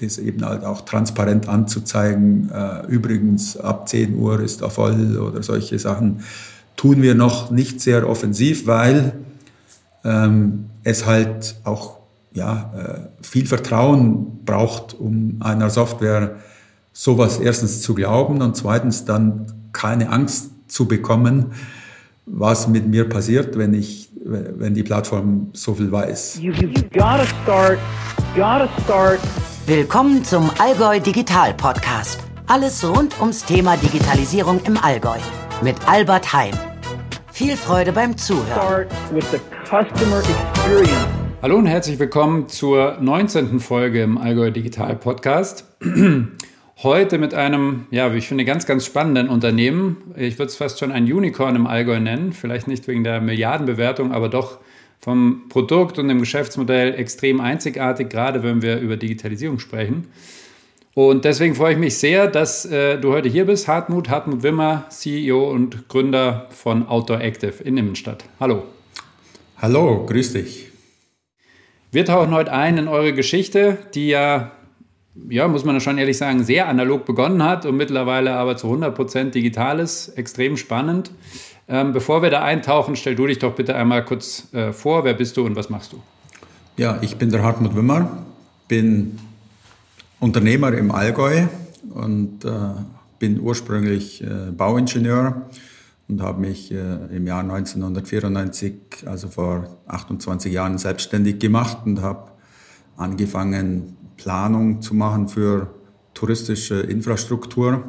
das eben halt auch transparent anzuzeigen. Äh, übrigens, ab 10 Uhr ist er voll oder solche Sachen tun wir noch nicht sehr offensiv, weil ähm, es halt auch ja, äh, viel Vertrauen braucht, um einer Software sowas erstens zu glauben und zweitens dann keine Angst zu bekommen, was mit mir passiert, wenn ich, wenn die Plattform so viel weiß. You, you gotta start, gotta start Willkommen zum Allgäu Digital Podcast. Alles rund ums Thema Digitalisierung im Allgäu mit Albert Heim. Viel Freude beim Zuhören. Hallo und herzlich willkommen zur 19. Folge im Allgäu Digital Podcast. Heute mit einem, ja, wie ich finde, ganz, ganz spannenden Unternehmen. Ich würde es fast schon ein Unicorn im Allgäu nennen. Vielleicht nicht wegen der Milliardenbewertung, aber doch vom Produkt und dem Geschäftsmodell extrem einzigartig, gerade wenn wir über Digitalisierung sprechen. Und deswegen freue ich mich sehr, dass äh, du heute hier bist, Hartmut, Hartmut Wimmer, CEO und Gründer von Outdoor Active in Immenstadt. Hallo. Hallo, grüß dich. Wir tauchen heute ein in eure Geschichte, die ja, ja, muss man schon ehrlich sagen, sehr analog begonnen hat und mittlerweile aber zu 100% digital ist. Extrem spannend. Ähm, bevor wir da eintauchen, stell du dich doch bitte einmal kurz äh, vor. Wer bist du und was machst du? Ja, ich bin der Hartmut Wimmer, bin Unternehmer im Allgäu und äh, bin ursprünglich äh, Bauingenieur und habe mich äh, im Jahr 1994, also vor 28 Jahren, selbstständig gemacht und habe angefangen, Planung zu machen für touristische Infrastruktur,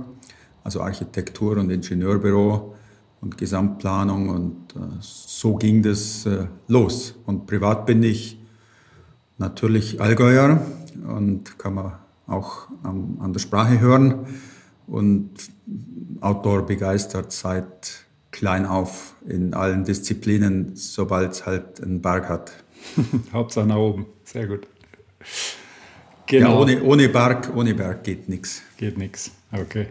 also Architektur und Ingenieurbüro und Gesamtplanung und äh, so ging das äh, los. Und privat bin ich natürlich Allgäuer und kann man auch an, an der Sprache hören und Outdoor begeistert seit klein auf in allen Disziplinen, sobald es halt einen Berg hat. Hauptsache nach oben, sehr gut. Genau. Ja, ohne, ohne Berg, ohne Berg geht nichts. Geht nichts, okay.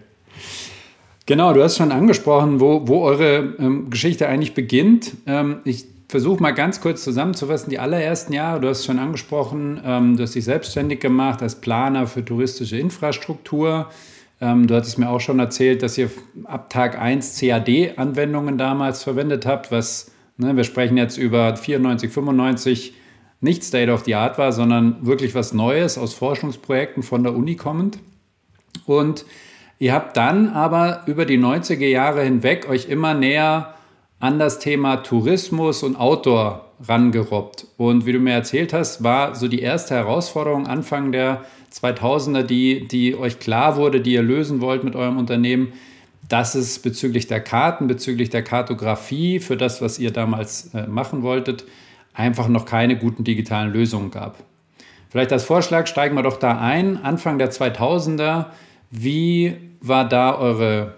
Genau, du hast schon angesprochen, wo, wo eure ähm, Geschichte eigentlich beginnt. Ähm, ich versuche mal ganz kurz zusammenzufassen. Die allerersten Jahre, du hast schon angesprochen, ähm, du hast dich selbstständig gemacht als Planer für touristische Infrastruktur. Ähm, du hattest mir auch schon erzählt, dass ihr ab Tag 1 CAD-Anwendungen damals verwendet habt, was, ne, wir sprechen jetzt über 94, 95, nicht State of the Art war, sondern wirklich was Neues aus Forschungsprojekten von der Uni kommend. Und Ihr habt dann aber über die 90er Jahre hinweg euch immer näher an das Thema Tourismus und Outdoor rangerobbt. Und wie du mir erzählt hast, war so die erste Herausforderung Anfang der 2000er, die, die euch klar wurde, die ihr lösen wollt mit eurem Unternehmen, dass es bezüglich der Karten, bezüglich der Kartografie für das, was ihr damals äh, machen wolltet, einfach noch keine guten digitalen Lösungen gab. Vielleicht als Vorschlag steigen wir doch da ein. Anfang der 2000er, wie war da eure,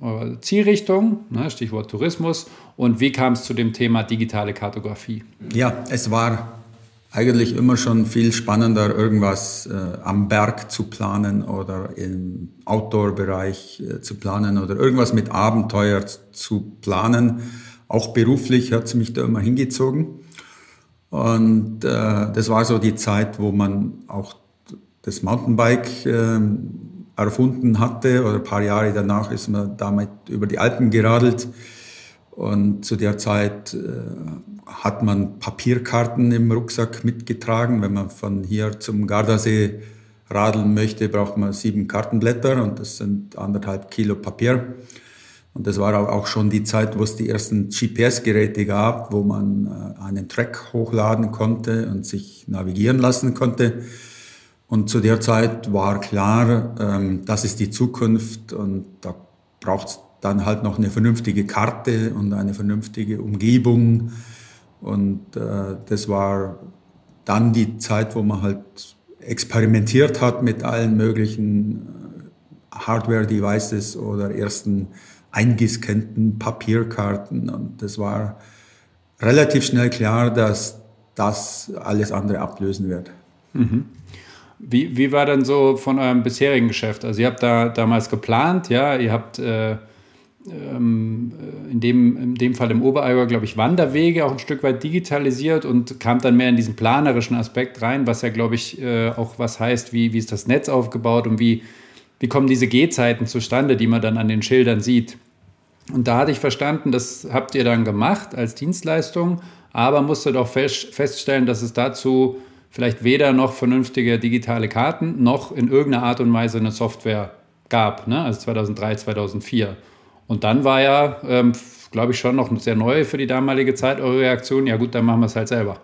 eure Zielrichtung, ne, Stichwort Tourismus, und wie kam es zu dem Thema digitale Kartografie? Ja, es war eigentlich immer schon viel spannender, irgendwas äh, am Berg zu planen oder im Outdoor-Bereich äh, zu planen oder irgendwas mit Abenteuer zu planen. Auch beruflich hat es mich da immer hingezogen. Und äh, das war so die Zeit, wo man auch das Mountainbike äh, erfunden hatte oder ein paar Jahre danach ist man damit über die Alpen geradelt. Und zu der Zeit äh, hat man Papierkarten im Rucksack mitgetragen. Wenn man von hier zum Gardasee radeln möchte, braucht man sieben Kartenblätter und das sind anderthalb Kilo Papier. Und das war auch schon die Zeit, wo es die ersten GPS-Geräte gab, wo man äh, einen Track hochladen konnte und sich navigieren lassen konnte. Und zu der Zeit war klar, ähm, das ist die Zukunft und da braucht es dann halt noch eine vernünftige Karte und eine vernünftige Umgebung. Und äh, das war dann die Zeit, wo man halt experimentiert hat mit allen möglichen äh, Hardware-Devices oder ersten eingescannten Papierkarten. Und das war relativ schnell klar, dass das alles andere ablösen wird. Mhm. Wie, wie war denn so von eurem bisherigen Geschäft? Also ihr habt da damals geplant, ja, ihr habt äh, ähm, äh, in, dem, in dem Fall im Oberallgäu, glaube ich, Wanderwege auch ein Stück weit digitalisiert und kam dann mehr in diesen planerischen Aspekt rein, was ja, glaube ich, äh, auch was heißt, wie, wie ist das Netz aufgebaut und wie, wie kommen diese Gehzeiten zustande, die man dann an den Schildern sieht. Und da hatte ich verstanden, das habt ihr dann gemacht als Dienstleistung, aber musstet auch feststellen, dass es dazu vielleicht weder noch vernünftige digitale Karten noch in irgendeiner Art und Weise eine Software gab, ne? also 2003, 2004. Und dann war ja, ähm, glaube ich, schon noch sehr neu für die damalige Zeit eure Reaktion. Ja gut, dann machen wir es halt selber,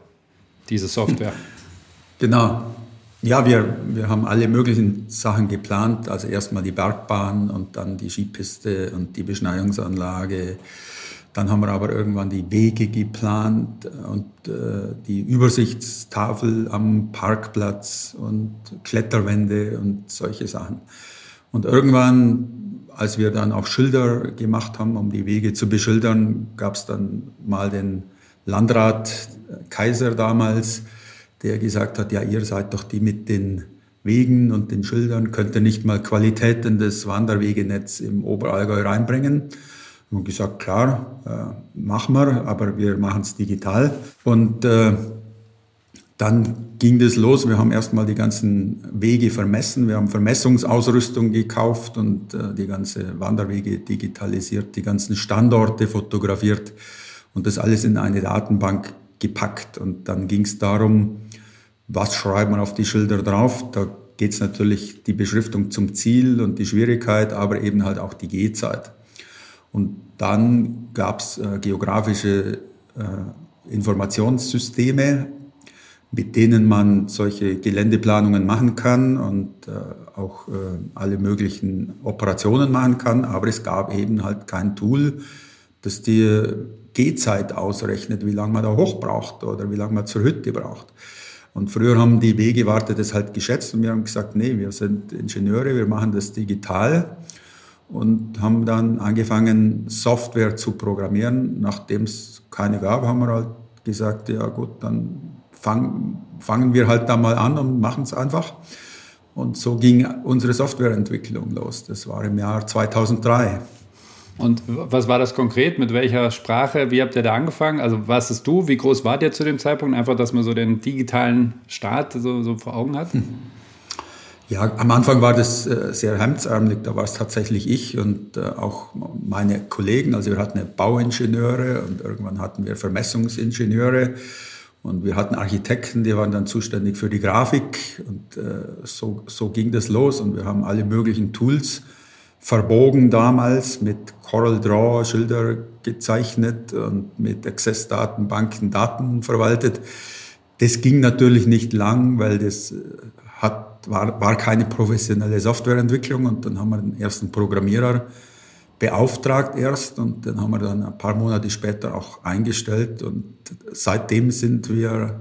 diese Software. Genau. Ja, wir, wir haben alle möglichen Sachen geplant. Also erstmal die Bergbahn und dann die Skipiste und die Beschneiungsanlage. Dann haben wir aber irgendwann die Wege geplant und äh, die Übersichtstafel am Parkplatz und Kletterwände und solche Sachen. Und irgendwann als wir dann auch Schilder gemacht haben, um die Wege zu beschildern, gab es dann mal den Landrat Kaiser damals, der gesagt hat, ja, ihr seid doch die mit den Wegen und den Schildern, könnt ihr nicht mal Qualität in das Wanderwegenetz im Oberallgäu reinbringen? Und gesagt, klar, äh, machen wir, aber wir machen es digital. Und äh, dann ging das los. Wir haben erstmal die ganzen Wege vermessen. Wir haben Vermessungsausrüstung gekauft und äh, die ganze Wanderwege digitalisiert, die ganzen Standorte fotografiert und das alles in eine Datenbank gepackt. Und dann ging es darum, was schreibt man auf die Schilder drauf. Da geht es natürlich die Beschriftung zum Ziel und die Schwierigkeit, aber eben halt auch die Gehzeit. Und dann gab es äh, geografische äh, Informationssysteme, mit denen man solche Geländeplanungen machen kann und äh, auch äh, alle möglichen Operationen machen kann. Aber es gab eben halt kein Tool, das die Gehzeit ausrechnet, wie lange man da hoch braucht oder wie lange man zur Hütte braucht. Und früher haben die Wegewarte das halt geschätzt und wir haben gesagt, nee, wir sind Ingenieure, wir machen das digital und haben dann angefangen, Software zu programmieren. Nachdem es keine gab, haben wir halt gesagt, ja gut, dann fang, fangen wir halt da mal an und machen es einfach. Und so ging unsere Softwareentwicklung los. Das war im Jahr 2003. Und was war das konkret? Mit welcher Sprache? Wie habt ihr da angefangen? Also was ist du? Wie groß wart ihr zu dem Zeitpunkt? Einfach, dass man so den digitalen Start so, so vor Augen hat? Hm. Ja, am Anfang war das äh, sehr hemdsärmelig. Da war es tatsächlich ich und äh, auch meine Kollegen. Also wir hatten Bauingenieure und irgendwann hatten wir Vermessungsingenieure. Und wir hatten Architekten, die waren dann zuständig für die Grafik. Und äh, so, so ging das los. Und wir haben alle möglichen Tools verbogen damals mit Coral Draw Schilder gezeichnet und mit Access-Datenbanken Daten verwaltet. Das ging natürlich nicht lang, weil das hat, war, war keine professionelle Softwareentwicklung. Und dann haben wir den ersten Programmierer beauftragt erst und den haben wir dann ein paar Monate später auch eingestellt und seitdem sind wir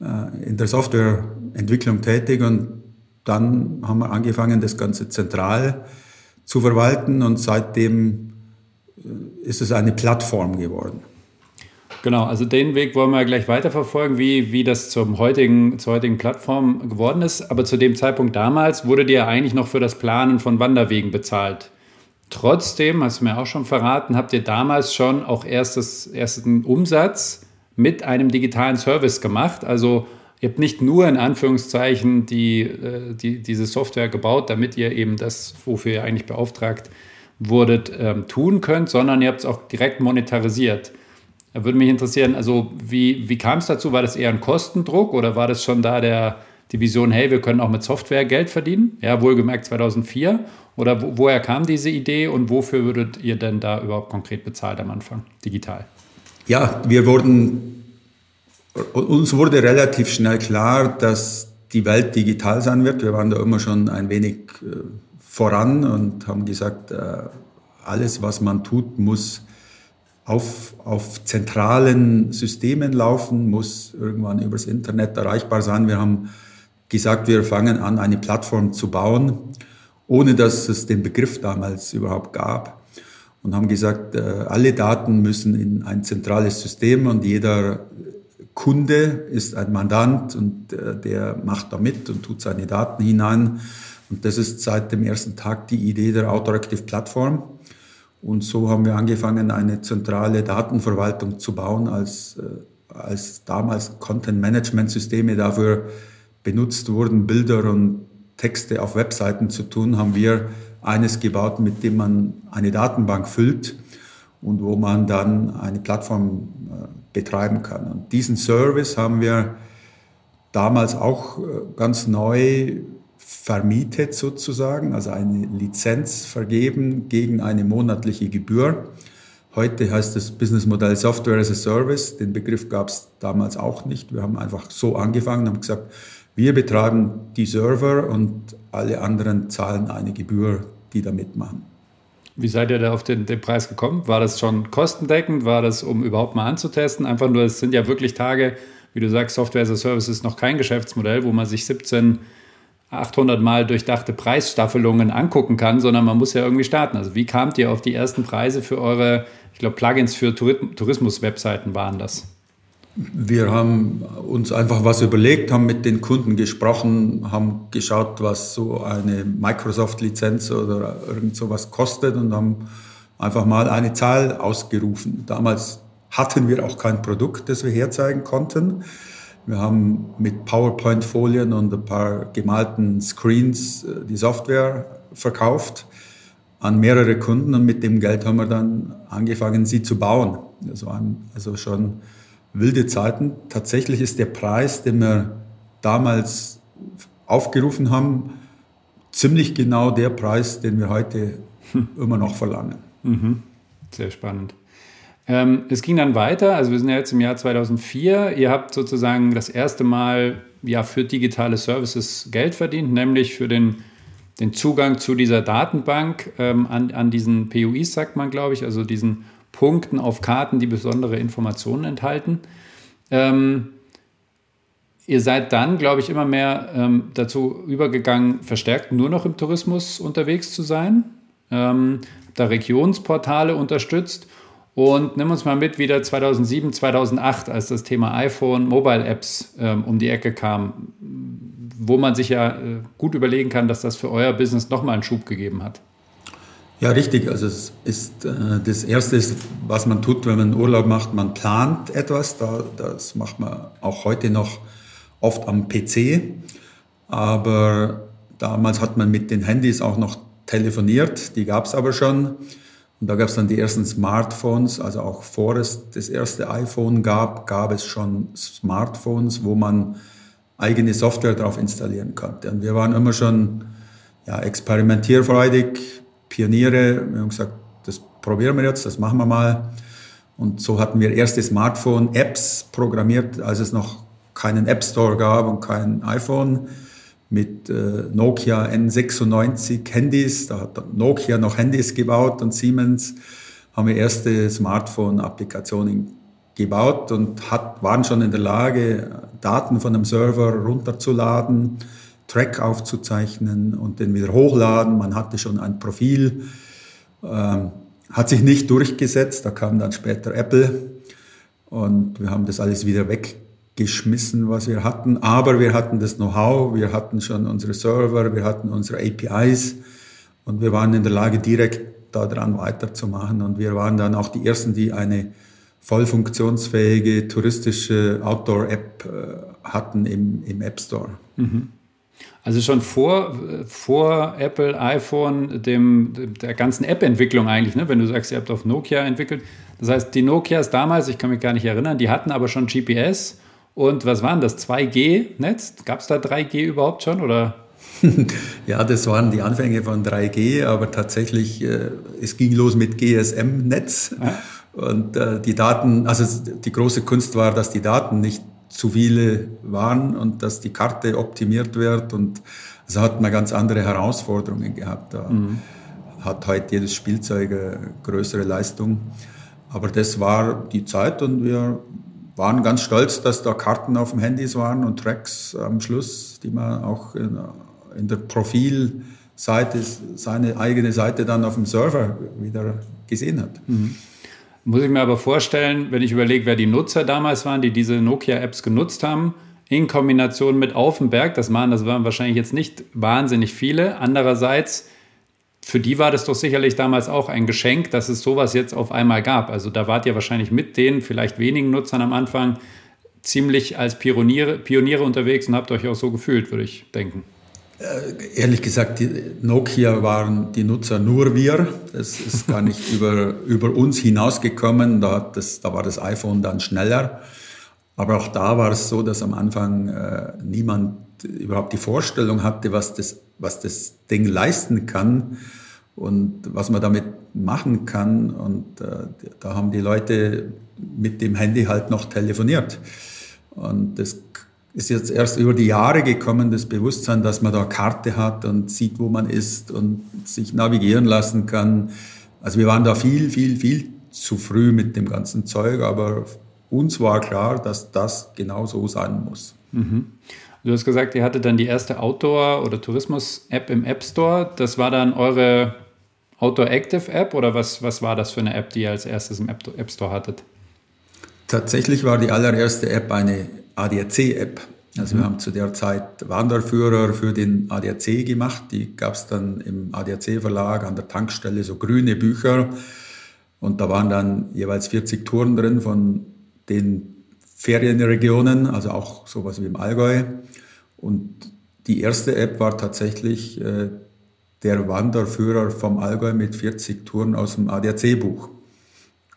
äh, in der Softwareentwicklung tätig und dann haben wir angefangen, das Ganze zentral zu verwalten und seitdem äh, ist es eine Plattform geworden. Genau, also den Weg wollen wir gleich weiterverfolgen, wie, wie das zum heutigen, zur heutigen Plattform geworden ist. Aber zu dem Zeitpunkt damals wurde dir eigentlich noch für das Planen von Wanderwegen bezahlt. Trotzdem, hast du mir auch schon verraten, habt ihr damals schon auch erstes, ersten Umsatz mit einem digitalen Service gemacht. Also ihr habt nicht nur in Anführungszeichen die, äh, die, diese Software gebaut, damit ihr eben das, wofür ihr eigentlich beauftragt wurdet, ähm, tun könnt, sondern ihr habt es auch direkt monetarisiert. Da würde mich interessieren, also wie, wie kam es dazu? War das eher ein Kostendruck oder war das schon da der, die Vision, hey, wir können auch mit Software Geld verdienen? Ja, wohlgemerkt 2004. Oder wo, woher kam diese Idee und wofür würdet ihr denn da überhaupt konkret bezahlt am Anfang, digital? Ja, wir wurden, uns wurde relativ schnell klar, dass die Welt digital sein wird. Wir waren da immer schon ein wenig äh, voran und haben gesagt, äh, alles, was man tut, muss auf, auf zentralen Systemen laufen, muss irgendwann übers Internet erreichbar sein. Wir haben gesagt, wir fangen an, eine Plattform zu bauen ohne dass es den Begriff damals überhaupt gab. Und haben gesagt, äh, alle Daten müssen in ein zentrales System und jeder Kunde ist ein Mandant und äh, der macht da mit und tut seine Daten hinein. Und das ist seit dem ersten Tag die Idee der Autoactive Plattform. Und so haben wir angefangen, eine zentrale Datenverwaltung zu bauen, als, äh, als damals Content-Management-Systeme dafür benutzt wurden, Bilder und Texte auf Webseiten zu tun, haben wir eines gebaut, mit dem man eine Datenbank füllt und wo man dann eine Plattform äh, betreiben kann. Und diesen Service haben wir damals auch äh, ganz neu vermietet sozusagen, also eine Lizenz vergeben gegen eine monatliche Gebühr. Heute heißt es Businessmodell Software as a Service. Den Begriff gab es damals auch nicht. Wir haben einfach so angefangen, haben gesagt, wir betreiben die Server und alle anderen zahlen eine Gebühr, die da mitmachen. Wie seid ihr da auf den, den, Preis gekommen? War das schon kostendeckend? War das, um überhaupt mal anzutesten? Einfach nur, es sind ja wirklich Tage, wie du sagst, Software as a Service ist noch kein Geschäftsmodell, wo man sich 17, 800 Mal durchdachte Preisstaffelungen angucken kann, sondern man muss ja irgendwie starten. Also wie kamt ihr auf die ersten Preise für eure, ich glaube, Plugins für Tourismus-Webseiten waren das? Wir haben uns einfach was überlegt, haben mit den Kunden gesprochen, haben geschaut, was so eine Microsoft-Lizenz oder irgend sowas kostet und haben einfach mal eine Zahl ausgerufen. Damals hatten wir auch kein Produkt, das wir herzeigen konnten. Wir haben mit PowerPoint-Folien und ein paar gemalten Screens äh, die Software verkauft an mehrere Kunden und mit dem Geld haben wir dann angefangen, sie zu bauen. Das waren also schon wilde Zeiten. Tatsächlich ist der Preis, den wir damals aufgerufen haben, ziemlich genau der Preis, den wir heute hm. immer noch verlangen. Mhm. Sehr spannend. Ähm, es ging dann weiter, also wir sind ja jetzt im Jahr 2004. Ihr habt sozusagen das erste Mal ja, für digitale Services Geld verdient, nämlich für den, den Zugang zu dieser Datenbank ähm, an, an diesen PUIs, sagt man, glaube ich, also diesen Punkten auf Karten, die besondere Informationen enthalten. Ähm, ihr seid dann, glaube ich, immer mehr ähm, dazu übergegangen, verstärkt nur noch im Tourismus unterwegs zu sein. Ähm, da Regionsportale unterstützt. Und nimm uns mal mit wieder 2007, 2008, als das Thema iPhone, Mobile Apps ähm, um die Ecke kam, wo man sich ja äh, gut überlegen kann, dass das für euer Business nochmal einen Schub gegeben hat. Ja, richtig. Also es ist äh, das Erste, was man tut, wenn man Urlaub macht, man plant etwas. Da, das macht man auch heute noch oft am PC. Aber damals hat man mit den Handys auch noch telefoniert. Die gab es aber schon. Und da gab es dann die ersten Smartphones. Also auch vor es das erste iPhone gab, gab es schon Smartphones, wo man eigene Software drauf installieren konnte. Und wir waren immer schon ja, experimentierfreudig, Pioniere. Wir haben gesagt, das probieren wir jetzt, das machen wir mal. Und so hatten wir erste Smartphone-Apps programmiert, als es noch keinen App Store gab und kein iPhone mit äh, Nokia N96 Handys. Da hat Nokia noch Handys gebaut und Siemens haben wir erste Smartphone-Applikationen gebaut und hat, waren schon in der Lage, Daten von einem Server runterzuladen Track aufzuzeichnen und den wieder hochladen. Man hatte schon ein Profil, ähm, hat sich nicht durchgesetzt. Da kam dann später Apple und wir haben das alles wieder weggeschmissen, was wir hatten. Aber wir hatten das Know-how, wir hatten schon unsere Server, wir hatten unsere APIs und wir waren in der Lage, direkt daran weiterzumachen. Und wir waren dann auch die Ersten, die eine voll funktionsfähige touristische Outdoor-App äh, hatten im, im App Store. Mhm. Also schon vor, vor Apple, iPhone, dem, der ganzen App-Entwicklung eigentlich, ne? wenn du sagst, ihr habt auf Nokia entwickelt. Das heißt, die Nokias damals, ich kann mich gar nicht erinnern, die hatten aber schon GPS. Und was waren das? 2G-Netz? Gab es da 3G überhaupt schon? Oder? ja, das waren die Anfänge von 3G, aber tatsächlich, äh, es ging los mit GSM-Netz. Ja. Und äh, die Daten, also die große Kunst war, dass die Daten nicht zu viele waren und dass die Karte optimiert wird. Und also hat man ganz andere Herausforderungen gehabt. Da mhm. hat heute jedes Spielzeug eine größere Leistung. Aber das war die Zeit und wir waren ganz stolz, dass da Karten auf dem Handys waren und Tracks am Schluss, die man auch in, der Profilseite, seine eigene Seite dann auf dem Server wieder gesehen hat. Mhm. Muss ich mir aber vorstellen, wenn ich überlege, wer die Nutzer damals waren, die diese Nokia-Apps genutzt haben, in Kombination mit Aufenberg, das waren, das waren wahrscheinlich jetzt nicht wahnsinnig viele. Andererseits für die war das doch sicherlich damals auch ein Geschenk, dass es sowas jetzt auf einmal gab. Also da wart ihr wahrscheinlich mit den vielleicht wenigen Nutzern am Anfang ziemlich als Pioniere, Pioniere unterwegs und habt euch auch so gefühlt, würde ich denken. Äh, ehrlich gesagt, die Nokia waren die Nutzer nur wir. Es ist gar nicht über, über uns hinausgekommen. Da, das, da war das iPhone dann schneller. Aber auch da war es so, dass am Anfang äh, niemand überhaupt die Vorstellung hatte, was das, was das Ding leisten kann und was man damit machen kann. Und äh, da haben die Leute mit dem Handy halt noch telefoniert. Und das ist jetzt erst über die Jahre gekommen, das Bewusstsein, dass man da Karte hat und sieht, wo man ist und sich navigieren lassen kann. Also wir waren da viel, viel, viel zu früh mit dem ganzen Zeug, aber uns war klar, dass das genau so sein muss. Mhm. Du hast gesagt, ihr hattet dann die erste Outdoor- oder Tourismus-App im App Store. Das war dann eure Outdoor Active App oder was, was war das für eine App, die ihr als erstes im App Store hattet? Tatsächlich war die allererste App eine ADAC-App. Also mhm. wir haben zu der Zeit Wanderführer für den ADAC gemacht. Die gab es dann im ADAC-Verlag an der Tankstelle, so grüne Bücher. Und da waren dann jeweils 40 Touren drin von den Ferienregionen, also auch sowas wie im Allgäu. Und die erste App war tatsächlich äh, der Wanderführer vom Allgäu mit 40 Touren aus dem ADAC-Buch.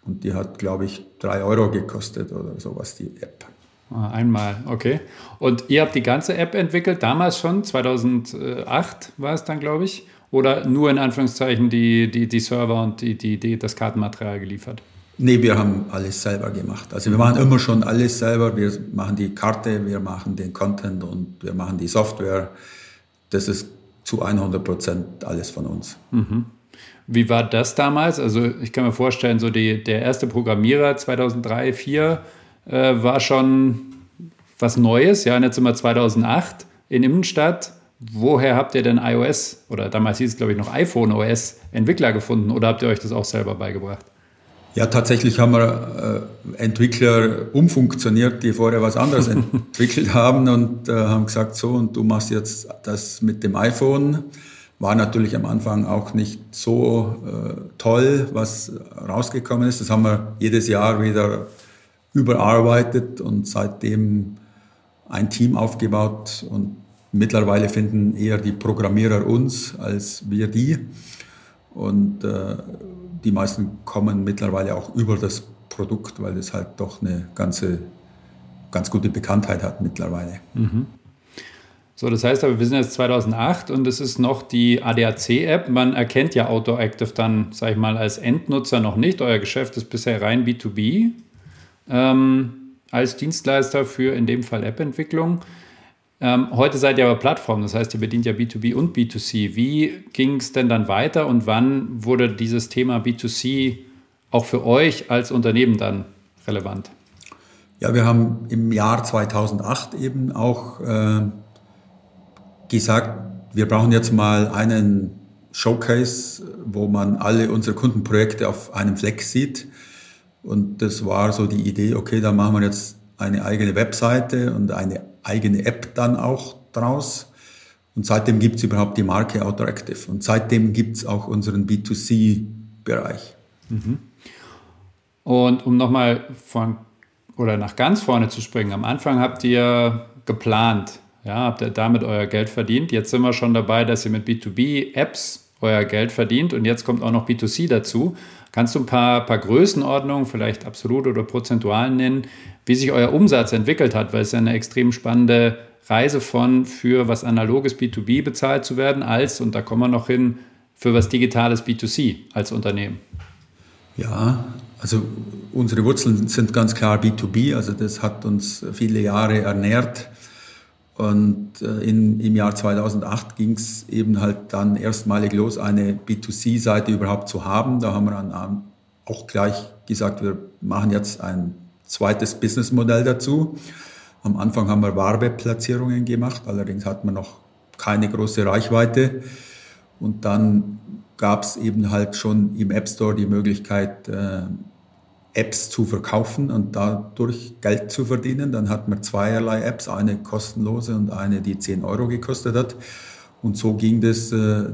Und die hat, glaube ich, drei Euro gekostet oder sowas, die App. Ah, einmal, okay. Und ihr habt die ganze App entwickelt, damals schon, 2008 war es dann, glaube ich, oder nur in Anführungszeichen die, die, die Server und die, die, die, das Kartenmaterial geliefert? Nee, wir haben alles selber gemacht. Also wir machen immer schon alles selber. Wir machen die Karte, wir machen den Content und wir machen die Software. Das ist zu 100 Prozent alles von uns. Mhm. Wie war das damals? Also ich kann mir vorstellen, so die, der erste Programmierer 2003, 2004 äh, war schon was Neues. Ja, jetzt sind wir 2008 in Innenstadt. Woher habt ihr denn iOS oder damals hieß es, glaube ich, noch iPhone OS Entwickler gefunden oder habt ihr euch das auch selber beigebracht? Ja, tatsächlich haben wir äh, Entwickler umfunktioniert, die vorher was anderes entwickelt haben und äh, haben gesagt, so, und du machst jetzt das mit dem iPhone. War natürlich am Anfang auch nicht so äh, toll, was rausgekommen ist. Das haben wir jedes Jahr wieder überarbeitet und seitdem ein Team aufgebaut und mittlerweile finden eher die Programmierer uns als wir die. Und äh, die meisten kommen mittlerweile auch über das Produkt, weil es halt doch eine ganze, ganz gute Bekanntheit hat mittlerweile. Mhm. So, das heißt aber, wir sind jetzt 2008 und es ist noch die ADAC-App. Man erkennt ja Outdoor Active dann, sage ich mal, als Endnutzer noch nicht. Euer Geschäft ist bisher rein B2B ähm, als Dienstleister für in dem Fall App-Entwicklung. Ähm, heute seid ihr aber Plattform, das heißt, ihr bedient ja B2B und B2C. Wie ging es denn dann weiter und wann wurde dieses Thema B2C auch für euch als Unternehmen dann relevant? Ja, wir haben im Jahr 2008 eben auch äh, gesagt, wir brauchen jetzt mal einen Showcase, wo man alle unsere Kundenprojekte auf einem Fleck sieht. Und das war so die Idee, okay, da machen wir jetzt eine eigene Webseite und eine eigene App dann auch draus. Und seitdem gibt es überhaupt die Marke Autoactive. Und seitdem gibt es auch unseren B2C-Bereich. Mhm. Und um nochmal von oder nach ganz vorne zu springen, am Anfang habt ihr geplant, ja, habt ihr damit euer Geld verdient. Jetzt sind wir schon dabei, dass ihr mit B2B-Apps euer Geld verdient und jetzt kommt auch noch B2C dazu. Kannst du ein paar, paar Größenordnungen, vielleicht absolut oder prozentual nennen, wie sich euer Umsatz entwickelt hat? Weil es ja eine extrem spannende Reise von für was analoges B2B bezahlt zu werden, als, und da kommen wir noch hin, für was digitales B2C als Unternehmen. Ja, also unsere Wurzeln sind ganz klar B2B, also das hat uns viele Jahre ernährt. Und äh, in, im Jahr 2008 ging es eben halt dann erstmalig los, eine B2C-Seite überhaupt zu haben. Da haben wir dann auch gleich gesagt, wir machen jetzt ein zweites Businessmodell dazu. Am Anfang haben wir Werbeplatzierungen gemacht, allerdings hatten wir noch keine große Reichweite. Und dann gab es eben halt schon im App Store die Möglichkeit, äh, Apps zu verkaufen und dadurch Geld zu verdienen. Dann hatten wir zweierlei Apps, eine kostenlose und eine, die 10 Euro gekostet hat. Und so ging das äh,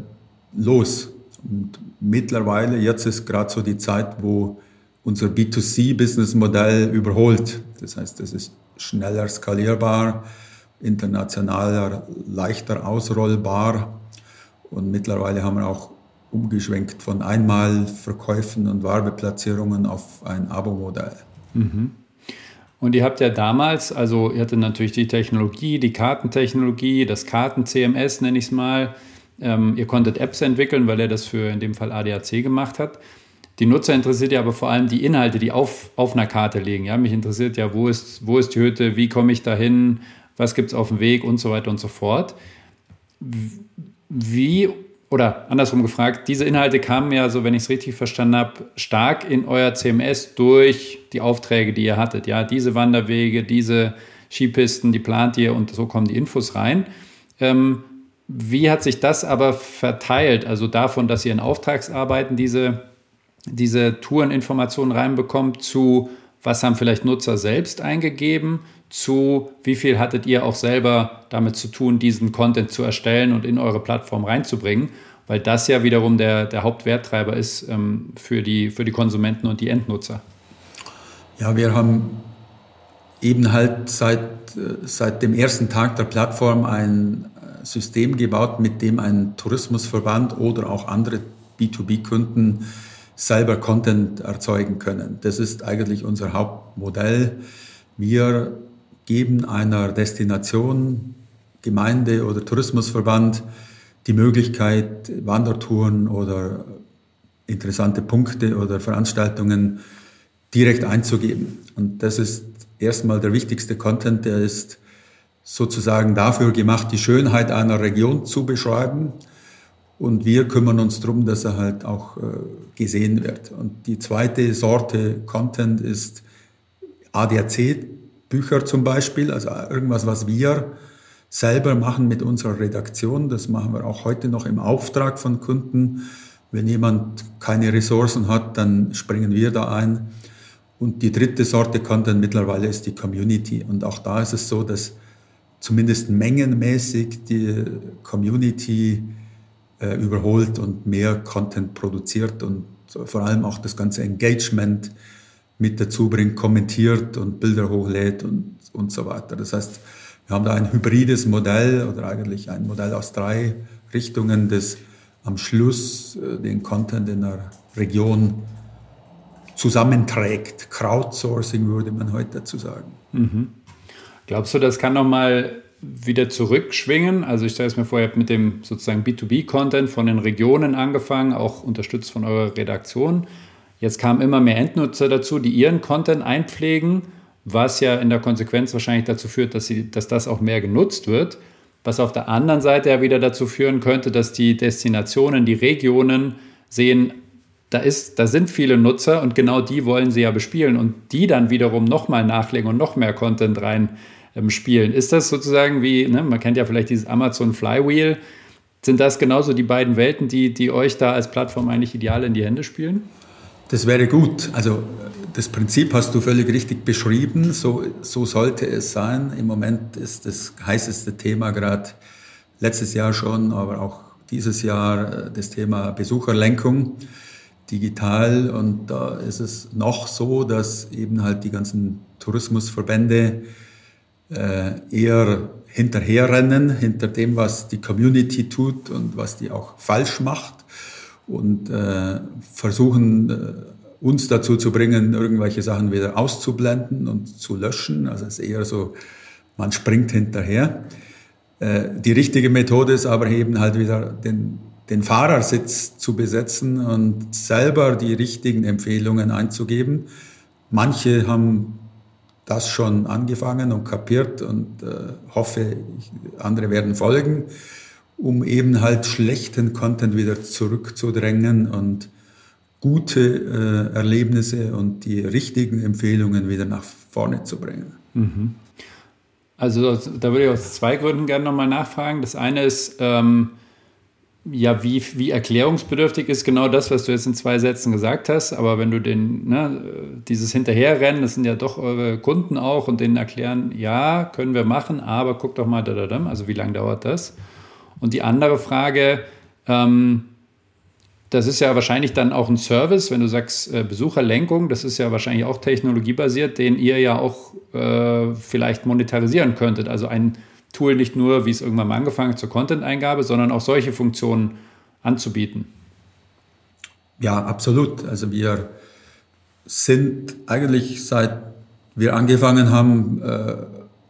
los. Und mittlerweile, jetzt ist gerade so die Zeit, wo unser B2C-Businessmodell überholt. Das heißt, es ist schneller skalierbar, internationaler, leichter ausrollbar. Und mittlerweile haben wir auch umgeschwenkt von Einmalverkäufen und Werbeplatzierungen auf ein Abo-Modell. Mhm. Und ihr habt ja damals, also ihr hattet natürlich die Technologie, die Kartentechnologie, das Karten-CMS nenne ich es mal. Ähm, ihr konntet Apps entwickeln, weil er das für in dem Fall ADAC gemacht hat. Die Nutzer interessiert ja aber vor allem die Inhalte, die auf, auf einer Karte liegen. Ja? Mich interessiert ja, wo ist, wo ist die Hütte, wie komme ich dahin, was gibt es auf dem Weg und so weiter und so fort. Wie, oder andersrum gefragt, diese Inhalte kamen ja, so wenn ich es richtig verstanden habe, stark in euer CMS durch die Aufträge, die ihr hattet. Ja, diese Wanderwege, diese Skipisten, die plant ihr und so kommen die Infos rein. Ähm, wie hat sich das aber verteilt? Also davon, dass ihr in Auftragsarbeiten diese diese Toureninformationen reinbekommt zu, was haben vielleicht Nutzer selbst eingegeben, zu, wie viel hattet ihr auch selber damit zu tun, diesen Content zu erstellen und in eure Plattform reinzubringen, weil das ja wiederum der, der Hauptwerttreiber ist ähm, für, die, für die Konsumenten und die Endnutzer. Ja, wir haben eben halt seit, seit dem ersten Tag der Plattform ein System gebaut, mit dem ein Tourismusverband oder auch andere B2B-Kunden selber Content erzeugen können. Das ist eigentlich unser Hauptmodell. Wir geben einer Destination, Gemeinde oder Tourismusverband die Möglichkeit, Wandertouren oder interessante Punkte oder Veranstaltungen direkt einzugeben. Und das ist erstmal der wichtigste Content, der ist sozusagen dafür gemacht, die Schönheit einer Region zu beschreiben und wir kümmern uns darum, dass er halt auch äh, gesehen wird. Und die zweite Sorte Content ist ADAC-Bücher zum Beispiel, also irgendwas, was wir selber machen mit unserer Redaktion. Das machen wir auch heute noch im Auftrag von Kunden. Wenn jemand keine Ressourcen hat, dann springen wir da ein. Und die dritte Sorte Content mittlerweile ist die Community. Und auch da ist es so, dass zumindest mengenmäßig die Community äh, überholt und mehr Content produziert und vor allem auch das ganze Engagement mit dazu bringt, kommentiert und Bilder hochlädt und, und so weiter. Das heißt, wir haben da ein hybrides Modell oder eigentlich ein Modell aus drei Richtungen, das am Schluss äh, den Content in der Region zusammenträgt. Crowdsourcing würde man heute dazu sagen. Mhm. Glaubst du, das kann nochmal wieder zurückschwingen. Also ich stelle es mir vor, ihr habt mit dem sozusagen B2B-Content von den Regionen angefangen, auch unterstützt von eurer Redaktion. Jetzt kamen immer mehr Endnutzer dazu, die ihren Content einpflegen, was ja in der Konsequenz wahrscheinlich dazu führt, dass, sie, dass das auch mehr genutzt wird. Was auf der anderen Seite ja wieder dazu führen könnte, dass die Destinationen, die Regionen sehen, da, ist, da sind viele Nutzer und genau die wollen sie ja bespielen und die dann wiederum nochmal nachlegen und noch mehr Content rein ähm, spielen. Ist das sozusagen wie, ne, man kennt ja vielleicht dieses Amazon Flywheel, sind das genauso die beiden Welten, die, die euch da als Plattform eigentlich ideal in die Hände spielen? Das wäre gut. Also das Prinzip hast du völlig richtig beschrieben. So, so sollte es sein. Im Moment ist das heißeste Thema gerade letztes Jahr schon, aber auch dieses Jahr äh, das Thema Besucherlenkung digital. Und da ist es noch so, dass eben halt die ganzen Tourismusverbände eher hinterherrennen, hinter dem, was die Community tut und was die auch falsch macht und äh, versuchen, äh, uns dazu zu bringen, irgendwelche Sachen wieder auszublenden und zu löschen. Also es ist eher so, man springt hinterher. Äh, die richtige Methode ist aber eben halt wieder den, den Fahrersitz zu besetzen und selber die richtigen Empfehlungen einzugeben. Manche haben das schon angefangen und kapiert und äh, hoffe, ich, andere werden folgen, um eben halt schlechten Content wieder zurückzudrängen und gute äh, Erlebnisse und die richtigen Empfehlungen wieder nach vorne zu bringen. Mhm. Also da würde ich aus zwei Gründen gerne nochmal nachfragen. Das eine ist, ähm, ja, wie, wie erklärungsbedürftig ist genau das, was du jetzt in zwei Sätzen gesagt hast. Aber wenn du den, ne, dieses Hinterherrennen, das sind ja doch eure Kunden auch und denen erklären, ja, können wir machen, aber guck doch mal, da, da, da, also wie lange dauert das? Und die andere Frage, ähm, das ist ja wahrscheinlich dann auch ein Service, wenn du sagst äh, Besucherlenkung, das ist ja wahrscheinlich auch technologiebasiert, den ihr ja auch äh, vielleicht monetarisieren könntet. Also ein Tool nicht nur, wie es irgendwann mal angefangen zur Content-Eingabe, sondern auch solche Funktionen anzubieten. Ja, absolut. Also wir sind eigentlich seit wir angefangen haben, äh,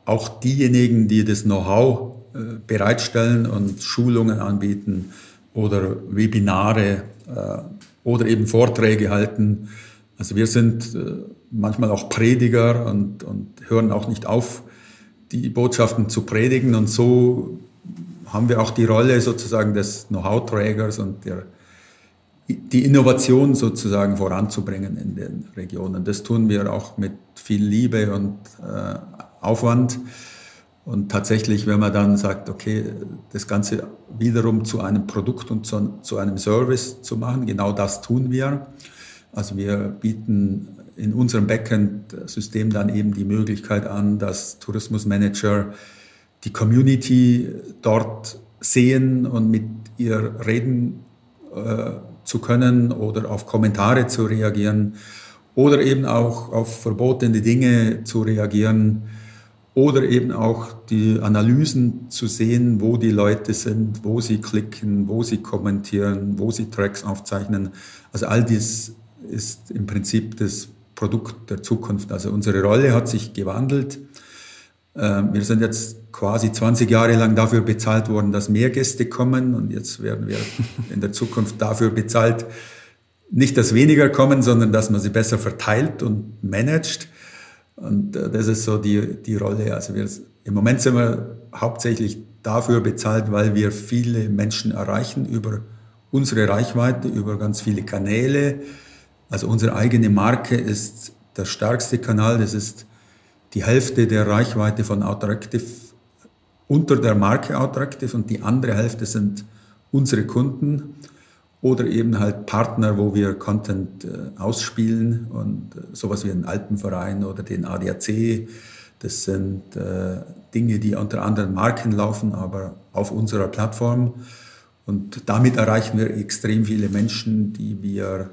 auch diejenigen, die das Know-how äh, bereitstellen und Schulungen anbieten oder Webinare äh, oder eben Vorträge halten. Also wir sind manchmal auch Prediger und, und hören auch nicht auf, die Botschaften zu predigen. Und so haben wir auch die Rolle sozusagen des Know-how-Trägers und der, die Innovation sozusagen voranzubringen in den Regionen. Das tun wir auch mit viel Liebe und äh, Aufwand. Und tatsächlich, wenn man dann sagt, okay, das Ganze wiederum zu einem Produkt und zu, zu einem Service zu machen, genau das tun wir. Also wir bieten in unserem Backend-System dann eben die Möglichkeit an, dass Tourismusmanager die Community dort sehen und mit ihr reden äh, zu können oder auf Kommentare zu reagieren oder eben auch auf verbotene Dinge zu reagieren oder eben auch die Analysen zu sehen, wo die Leute sind, wo sie klicken, wo sie kommentieren, wo sie Tracks aufzeichnen. Also all dies ist im Prinzip das Produkt der Zukunft. Also unsere Rolle hat sich gewandelt. Ähm, wir sind jetzt quasi 20 Jahre lang dafür bezahlt worden, dass mehr Gäste kommen und jetzt werden wir in der Zukunft dafür bezahlt, nicht, dass weniger kommen, sondern dass man sie besser verteilt und managt. Und äh, das ist so die, die Rolle. Also wir, im Moment sind wir hauptsächlich dafür bezahlt, weil wir viele Menschen erreichen über unsere Reichweite, über ganz viele Kanäle. Also unsere eigene Marke ist der stärkste Kanal. Das ist die Hälfte der Reichweite von Outeractive unter der Marke Outeractive und die andere Hälfte sind unsere Kunden oder eben halt Partner, wo wir Content äh, ausspielen und äh, sowas wie einen Alpenverein oder den ADAC. Das sind äh, Dinge, die unter anderen Marken laufen, aber auf unserer Plattform. Und damit erreichen wir extrem viele Menschen, die wir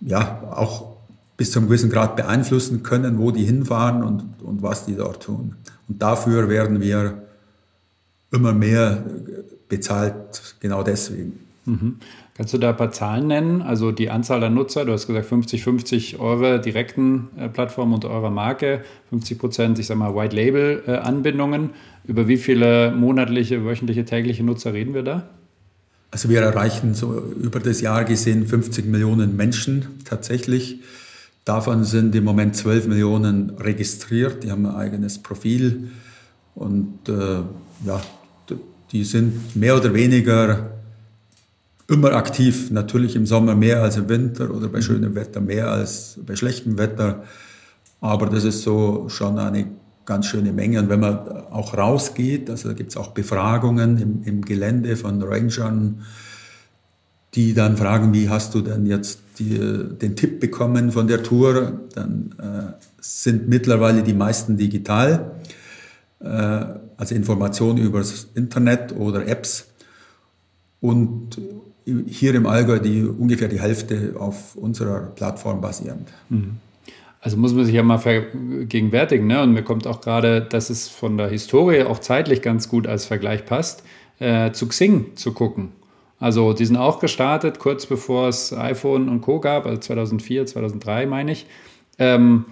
ja auch bis zu einem gewissen Grad beeinflussen können, wo die hinfahren und, und was die dort tun. Und dafür werden wir immer mehr bezahlt, genau deswegen. Mhm. Kannst du da ein paar Zahlen nennen? Also die Anzahl der Nutzer, du hast gesagt 50-50 eure direkten äh, Plattformen und eurer Marke, 50 Prozent, ich sag mal, White Label äh, Anbindungen. Über wie viele monatliche, wöchentliche, tägliche Nutzer reden wir da? Also wir erreichen so über das Jahr gesehen 50 Millionen Menschen tatsächlich. Davon sind im Moment 12 Millionen registriert, die haben ein eigenes Profil und äh, ja, die sind mehr oder weniger immer aktiv. Natürlich im Sommer mehr als im Winter oder bei mhm. schönem Wetter mehr als bei schlechtem Wetter. Aber das ist so schon eine ganz schöne Menge. Und wenn man auch rausgeht, also da gibt es auch Befragungen im, im, Gelände von Rangern, die dann fragen, wie hast du denn jetzt die, den Tipp bekommen von der Tour, dann äh, sind mittlerweile die meisten digital, äh, also Informationen über das Internet oder Apps. Und hier im Allgäu die ungefähr die Hälfte auf unserer Plattform basierend. Mhm. Also muss man sich ja mal vergegenwärtigen. Ne? Und mir kommt auch gerade, dass es von der Historie auch zeitlich ganz gut als Vergleich passt, äh, zu Xing zu gucken. Also die sind auch gestartet, kurz bevor es iPhone und Co. gab, also 2004, 2003 meine ich. Ähm,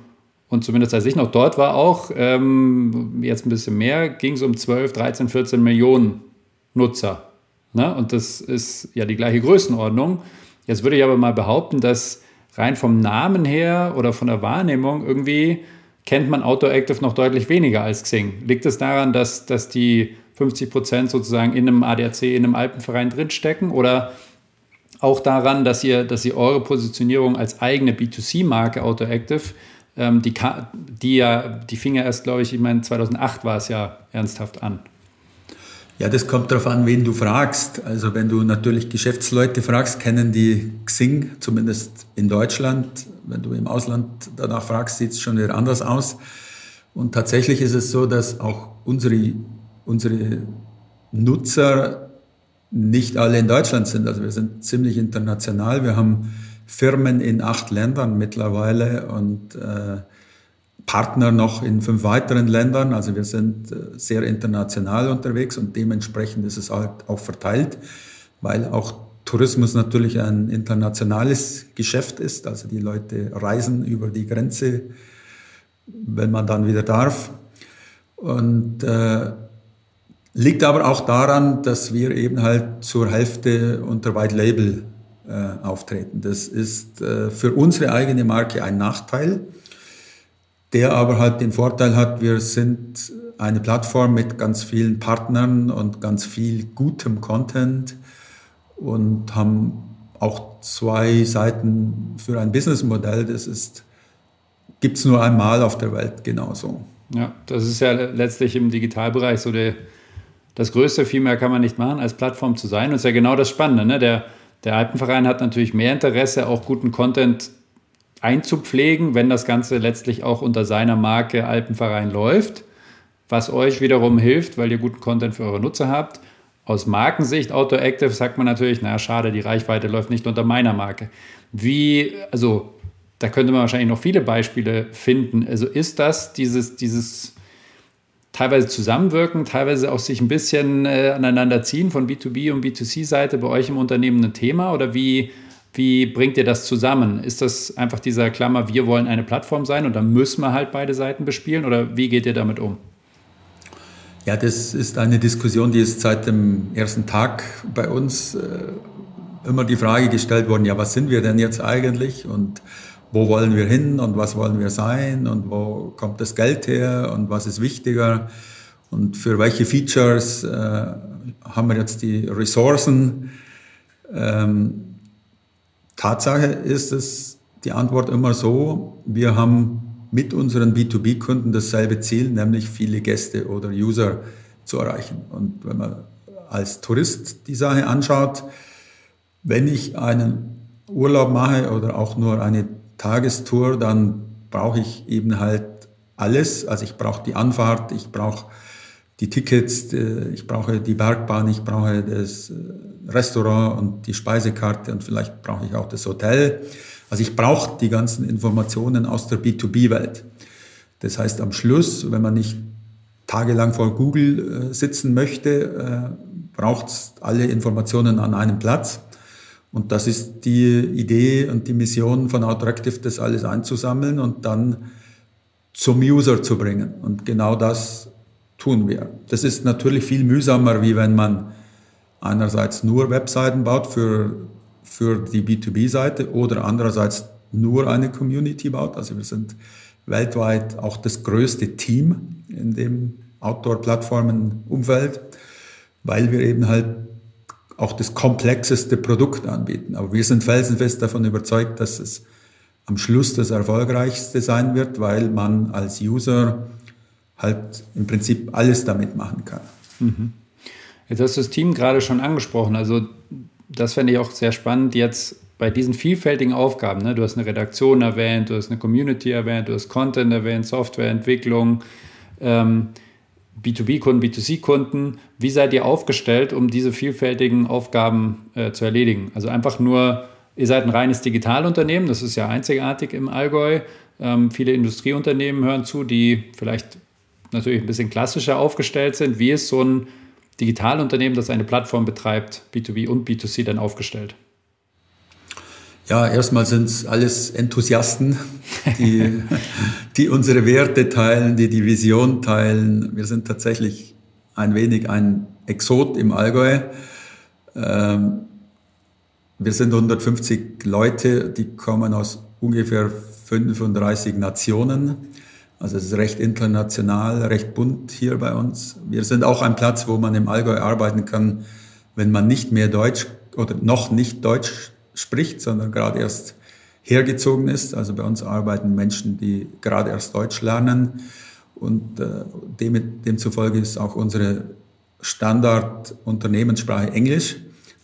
und zumindest als ich noch dort war auch, ähm, jetzt ein bisschen mehr, ging es um 12, 13, 14 Millionen Nutzer Ne? Und das ist ja die gleiche Größenordnung. Jetzt würde ich aber mal behaupten, dass rein vom Namen her oder von der Wahrnehmung irgendwie kennt man Autoactive noch deutlich weniger als Xing. Liegt es daran, dass, dass die 50 Prozent sozusagen in einem ADAC, in einem Alpenverein drinstecken oder auch daran, dass ihr, dass ihr eure Positionierung als eigene B2C-Marke Autoactive, ähm, die, die ja, die fing ja erst, glaube ich, ich meine 2008 war es ja ernsthaft an. Ja, das kommt darauf an, wen du fragst. Also wenn du natürlich Geschäftsleute fragst, kennen die Xing, zumindest in Deutschland. Wenn du im Ausland danach fragst, sieht es schon wieder anders aus. Und tatsächlich ist es so, dass auch unsere, unsere Nutzer nicht alle in Deutschland sind. Also wir sind ziemlich international. Wir haben Firmen in acht Ländern mittlerweile und äh, Partner noch in fünf weiteren Ländern. Also wir sind äh, sehr international unterwegs und dementsprechend ist es halt auch verteilt, weil auch Tourismus natürlich ein internationales Geschäft ist. Also die Leute reisen über die Grenze, wenn man dann wieder darf. Und äh, liegt aber auch daran, dass wir eben halt zur Hälfte unter White Label äh, auftreten. Das ist äh, für unsere eigene Marke ein Nachteil, der aber halt den Vorteil hat, wir sind eine Plattform mit ganz vielen Partnern und ganz viel gutem Content und haben auch zwei Seiten für ein Businessmodell. Das ist gibt es nur einmal auf der Welt genauso. Ja, das ist ja letztlich im Digitalbereich so der, das Größte. Viel mehr kann man nicht machen, als Plattform zu sein. Und das ist ja genau das Spannende. Ne? Der, der Alpenverein hat natürlich mehr Interesse, auch guten Content einzupflegen, wenn das Ganze letztlich auch unter seiner Marke Alpenverein läuft, was euch wiederum hilft, weil ihr guten Content für eure Nutzer habt. Aus Markensicht Outdoor Active sagt man natürlich, na schade, die Reichweite läuft nicht unter meiner Marke. Wie, also da könnte man wahrscheinlich noch viele Beispiele finden. Also ist das dieses, dieses teilweise Zusammenwirken, teilweise auch sich ein bisschen äh, aneinander ziehen von B2B und B2C-Seite bei euch im Unternehmen ein Thema oder wie, wie bringt ihr das zusammen? Ist das einfach dieser Klammer, wir wollen eine Plattform sein und dann müssen wir halt beide Seiten bespielen oder wie geht ihr damit um? Ja, das ist eine Diskussion, die ist seit dem ersten Tag bei uns äh, immer die Frage gestellt worden, ja, was sind wir denn jetzt eigentlich und wo wollen wir hin und was wollen wir sein und wo kommt das Geld her und was ist wichtiger und für welche Features äh, haben wir jetzt die Ressourcen. Ähm, Tatsache ist es, die Antwort immer so, wir haben mit unseren B2B-Kunden dasselbe Ziel, nämlich viele Gäste oder User zu erreichen. Und wenn man als Tourist die Sache anschaut, wenn ich einen Urlaub mache oder auch nur eine Tagestour, dann brauche ich eben halt alles. Also ich brauche die Anfahrt, ich brauche die Tickets, äh, ich brauche die Bergbahn, ich brauche das äh, Restaurant und die Speisekarte und vielleicht brauche ich auch das Hotel. Also ich brauche die ganzen Informationen aus der B2B-Welt. Das heißt, am Schluss, wenn man nicht tagelang vor Google äh, sitzen möchte, braucht es alle Informationen an einem Platz. Und das ist die Idee und die Mission von Outractive, das alles einzusammeln und dann zum User zu bringen. Und genau das tun wir. Das ist natürlich viel mühsamer, wie wenn man einerseits nur Webseiten baut für für die B2B-Seite oder andererseits nur eine Community baut. Also wir sind weltweit auch das größte Team in dem Outdoor-Plattformen-Umfeld, weil wir eben halt auch das komplexeste Produkt anbieten. Aber wir sind felsenfest davon überzeugt, dass es am Schluss das erfolgreichste sein wird, weil man als User halt im Prinzip alles damit machen kann. Mhm. Jetzt hast du das Team gerade schon angesprochen. Also das fände ich auch sehr spannend jetzt bei diesen vielfältigen Aufgaben. Ne? Du hast eine Redaktion erwähnt, du hast eine Community erwähnt, du hast Content erwähnt, Softwareentwicklung, ähm, B2B-Kunden, B2C-Kunden. Wie seid ihr aufgestellt, um diese vielfältigen Aufgaben äh, zu erledigen? Also einfach nur, ihr seid ein reines Digitalunternehmen, das ist ja einzigartig im Allgäu. Ähm, viele Industrieunternehmen hören zu, die vielleicht natürlich ein bisschen klassischer aufgestellt sind. Wie ist so ein Digitalunternehmen, das eine Plattform betreibt, B2B und B2C dann aufgestellt? Ja, erstmal sind es alles Enthusiasten, die, die unsere Werte teilen, die die Vision teilen. Wir sind tatsächlich ein wenig ein Exot im Allgäu. Ähm, wir sind 150 Leute, die kommen aus ungefähr 35 Nationen. Also es ist recht international, recht bunt hier bei uns. Wir sind auch ein Platz, wo man im Allgäu arbeiten kann, wenn man nicht mehr Deutsch oder noch nicht Deutsch spricht, sondern gerade erst hergezogen ist. Also bei uns arbeiten Menschen, die gerade erst Deutsch lernen. Und äh, dem, demzufolge ist auch unsere Standard-Unternehmenssprache Englisch.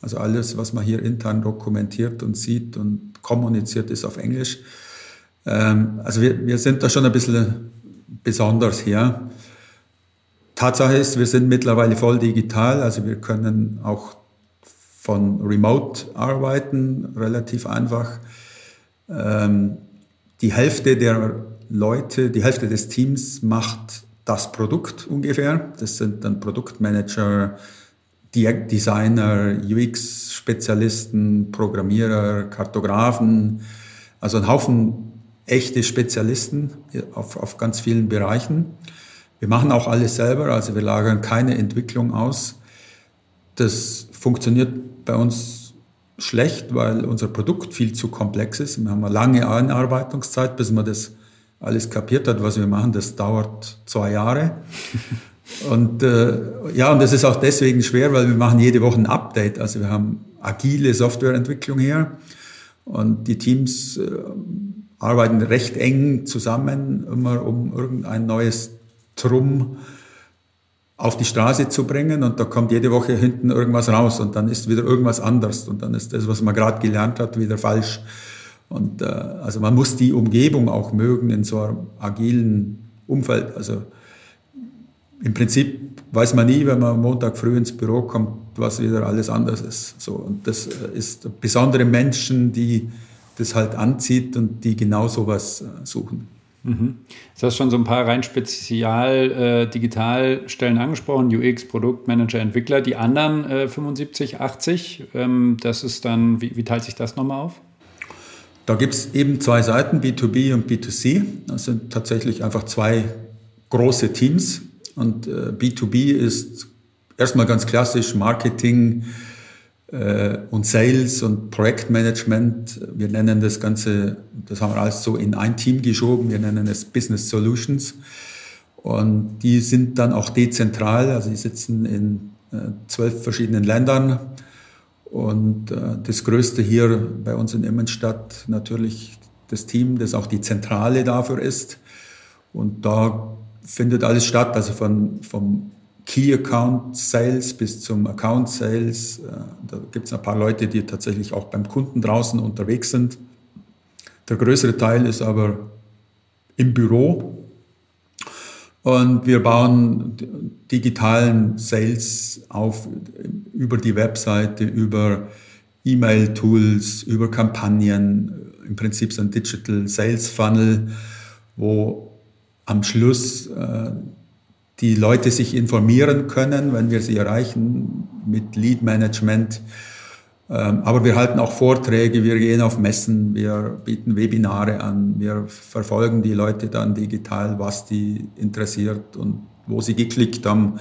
Also alles, was man hier intern dokumentiert und sieht und kommuniziert, ist auf Englisch. Ähm, also wir, wir sind da schon ein bisschen besonders hier. Tatsache ist, wir sind mittlerweile voll digital, also wir können auch von Remote-Arbeiten relativ einfach. Ähm, die Hälfte der Leute, die Hälfte des Teams macht das Produkt ungefähr. Das sind dann Produktmanager, Designer, UX-Spezialisten, Programmierer, Kartografen, also ein Haufen echte Spezialisten auf, auf ganz vielen Bereichen. Wir machen auch alles selber, also wir lagern keine Entwicklung aus. Das funktioniert bei uns schlecht, weil unser Produkt viel zu komplex ist. Wir haben eine lange Einarbeitungszeit, bis man das alles kapiert hat, was wir machen. Das dauert zwei Jahre. Und äh, ja, und das ist auch deswegen schwer, weil wir machen jede Woche ein Update. Also wir haben agile Softwareentwicklung hier und die Teams äh, arbeiten recht eng zusammen, immer um irgendein neues Drum auf die Straße zu bringen und da kommt jede Woche hinten irgendwas raus und dann ist wieder irgendwas anders und dann ist das, was man gerade gelernt hat, wieder falsch. Und äh, also man muss die Umgebung auch mögen in so einem agilen Umfeld. Also im Prinzip weiß man nie, wenn man Montag früh ins Büro kommt, was wieder alles anders ist. So, und das äh, ist besondere Menschen, die das halt anzieht und die genau sowas äh, suchen. Mhm. Du hast schon so ein paar rein spezial äh, Digitalstellen angesprochen, UX, Produktmanager, Entwickler. Die anderen äh, 75, 80, ähm, das ist dann, wie, wie teilt sich das nochmal auf? Da gibt es eben zwei Seiten, B2B und B2C. Das sind tatsächlich einfach zwei große Teams. Und äh, B2B ist erstmal ganz klassisch Marketing, äh, und Sales und Projektmanagement. Wir nennen das Ganze, das haben wir alles so in ein Team geschoben. Wir nennen es Business Solutions. Und die sind dann auch dezentral, also die sitzen in äh, zwölf verschiedenen Ländern. Und äh, das Größte hier bei uns in Immenstadt natürlich das Team, das auch die Zentrale dafür ist. Und da findet alles statt, also von, vom Key Account Sales bis zum Account Sales. Äh, da gibt es ein paar Leute, die tatsächlich auch beim Kunden draußen unterwegs sind. Der größere Teil ist aber im Büro. Und wir bauen digitalen Sales auf über die Webseite, über E-Mail-Tools, über Kampagnen. Im Prinzip so ein Digital Sales Funnel, wo am Schluss äh, die Leute sich informieren können, wenn wir sie erreichen mit Lead Management. Ähm, aber wir halten auch Vorträge, wir gehen auf Messen, wir bieten Webinare an, wir verfolgen die Leute dann digital, was die interessiert und wo sie geklickt haben,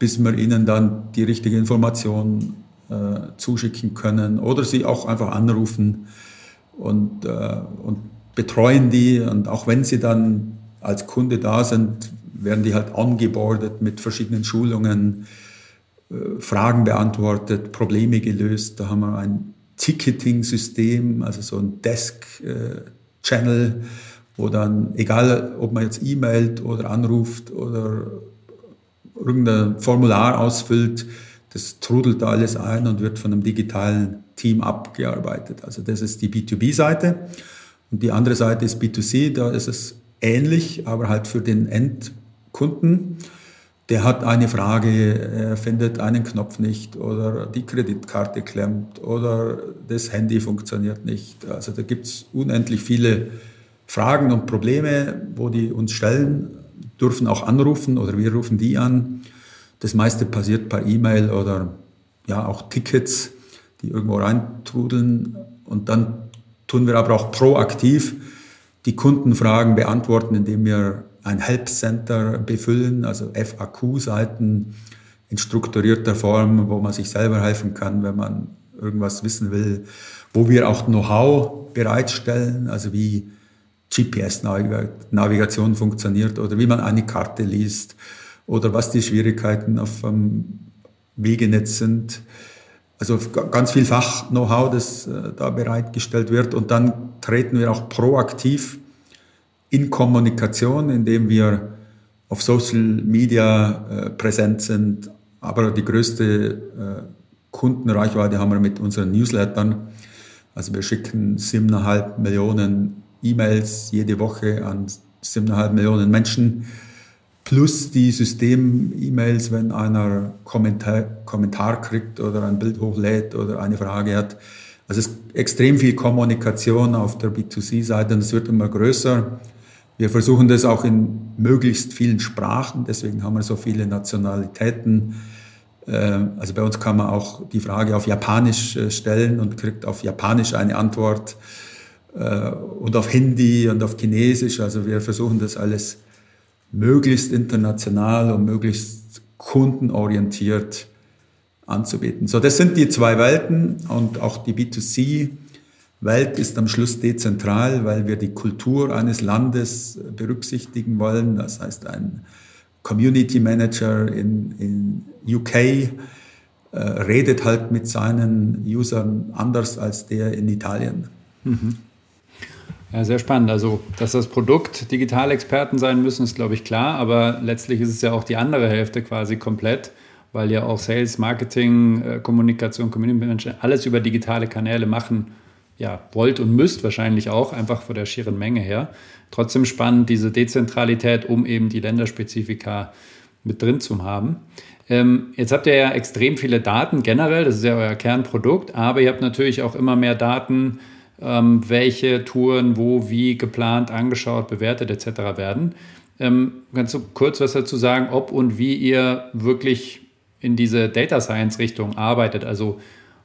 bis wir ihnen dann die richtige Information äh, zuschicken können oder sie auch einfach anrufen und, äh, und betreuen die. Und auch wenn sie dann als Kunde da sind, werden die halt ongeboardet mit verschiedenen Schulungen, äh, Fragen beantwortet, Probleme gelöst. Da haben wir ein Ticketing-System, also so ein Desk-Channel, wo dann, egal ob man jetzt e-mailt oder anruft oder irgendein Formular ausfüllt, das trudelt da alles ein und wird von einem digitalen Team abgearbeitet. Also das ist die B2B-Seite. Und die andere Seite ist B2C, da ist es ähnlich, aber halt für den End Kunden, der hat eine Frage, er findet einen Knopf nicht oder die Kreditkarte klemmt oder das Handy funktioniert nicht. Also da gibt es unendlich viele Fragen und Probleme, wo die uns stellen, dürfen auch anrufen oder wir rufen die an. Das meiste passiert per E-Mail oder ja auch Tickets, die irgendwo reintrudeln. Und dann tun wir aber auch proaktiv die Kundenfragen beantworten, indem wir ein Help Center befüllen, also FAQ-Seiten in strukturierter Form, wo man sich selber helfen kann, wenn man irgendwas wissen will, wo wir auch Know-how bereitstellen, also wie GPS-Navigation funktioniert oder wie man eine Karte liest oder was die Schwierigkeiten auf dem Wegenetz sind. Also ganz viel Fach-Know-how, das äh, da bereitgestellt wird. Und dann treten wir auch proaktiv in Kommunikation, indem wir auf Social Media äh, präsent sind. Aber die größte äh, Kundenreichweite haben wir mit unseren Newslettern. Also wir schicken 7,5 Millionen E-Mails jede Woche an 7,5 Millionen Menschen. plus die System-E-Mails, wenn einer Kommentar, Kommentar kriegt oder ein Bild hochlädt oder eine Frage hat. Also es ist extrem viel Kommunikation auf der B2C-Seite und es wird immer größer. Wir versuchen das auch in möglichst vielen Sprachen, deswegen haben wir so viele Nationalitäten. Ähm, also bei uns kann man auch die Frage auf Japanisch äh, stellen und kriegt auf Japanisch eine Antwort äh, und auf Hindi und auf Chinesisch. Also wir versuchen das alles möglichst international und möglichst kundenorientiert anzubieten. So, das sind die zwei Welten und auch die B2C-Welt ist am Schluss dezentral, weil wir die Kultur eines Landes berücksichtigen wollen. Das heißt, ein Community Manager in, in UK äh, redet halt mit seinen Usern anders als der in Italien. Mhm. Ja, sehr spannend. Also, dass das Produkt Digitalexperten sein müssen, ist, glaube ich, klar. Aber letztlich ist es ja auch die andere Hälfte quasi komplett, weil ja auch Sales, Marketing, äh, Kommunikation, Community Management alles über digitale Kanäle machen ja, wollt und müsst wahrscheinlich auch, einfach von der schieren Menge her. Trotzdem spannend, diese Dezentralität, um eben die Länderspezifika mit drin zu haben. Ähm, jetzt habt ihr ja extrem viele Daten generell, das ist ja euer Kernprodukt, aber ihr habt natürlich auch immer mehr Daten, ähm, welche Touren wo, wie geplant, angeschaut, bewertet etc. werden. Ähm, kannst du kurz was dazu sagen, ob und wie ihr wirklich in diese Data Science Richtung arbeitet? Also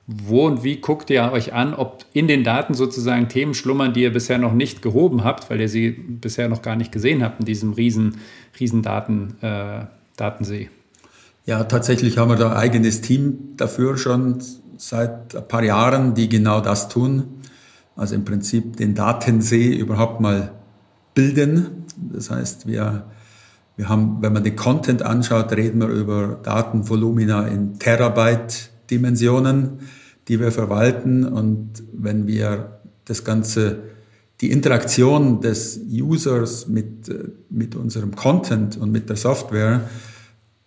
wo und wie guckt ihr euch an, ob in den Daten sozusagen Themen schlummern, die ihr bisher noch nicht gehoben habt, weil ihr sie bisher noch gar nicht gesehen habt in diesem riesen, riesen Daten, äh, Datensee? Ja, tatsächlich haben wir da ein eigenes Team dafür schon seit ein paar Jahren, die genau das tun. Also im Prinzip den Datensee überhaupt mal bilden. Das heißt, wir, wir haben, wenn man den Content anschaut, reden wir über Datenvolumina in Terabyte-Dimensionen, die wir verwalten. Und wenn wir das Ganze, die Interaktion des Users mit, mit unserem Content und mit der Software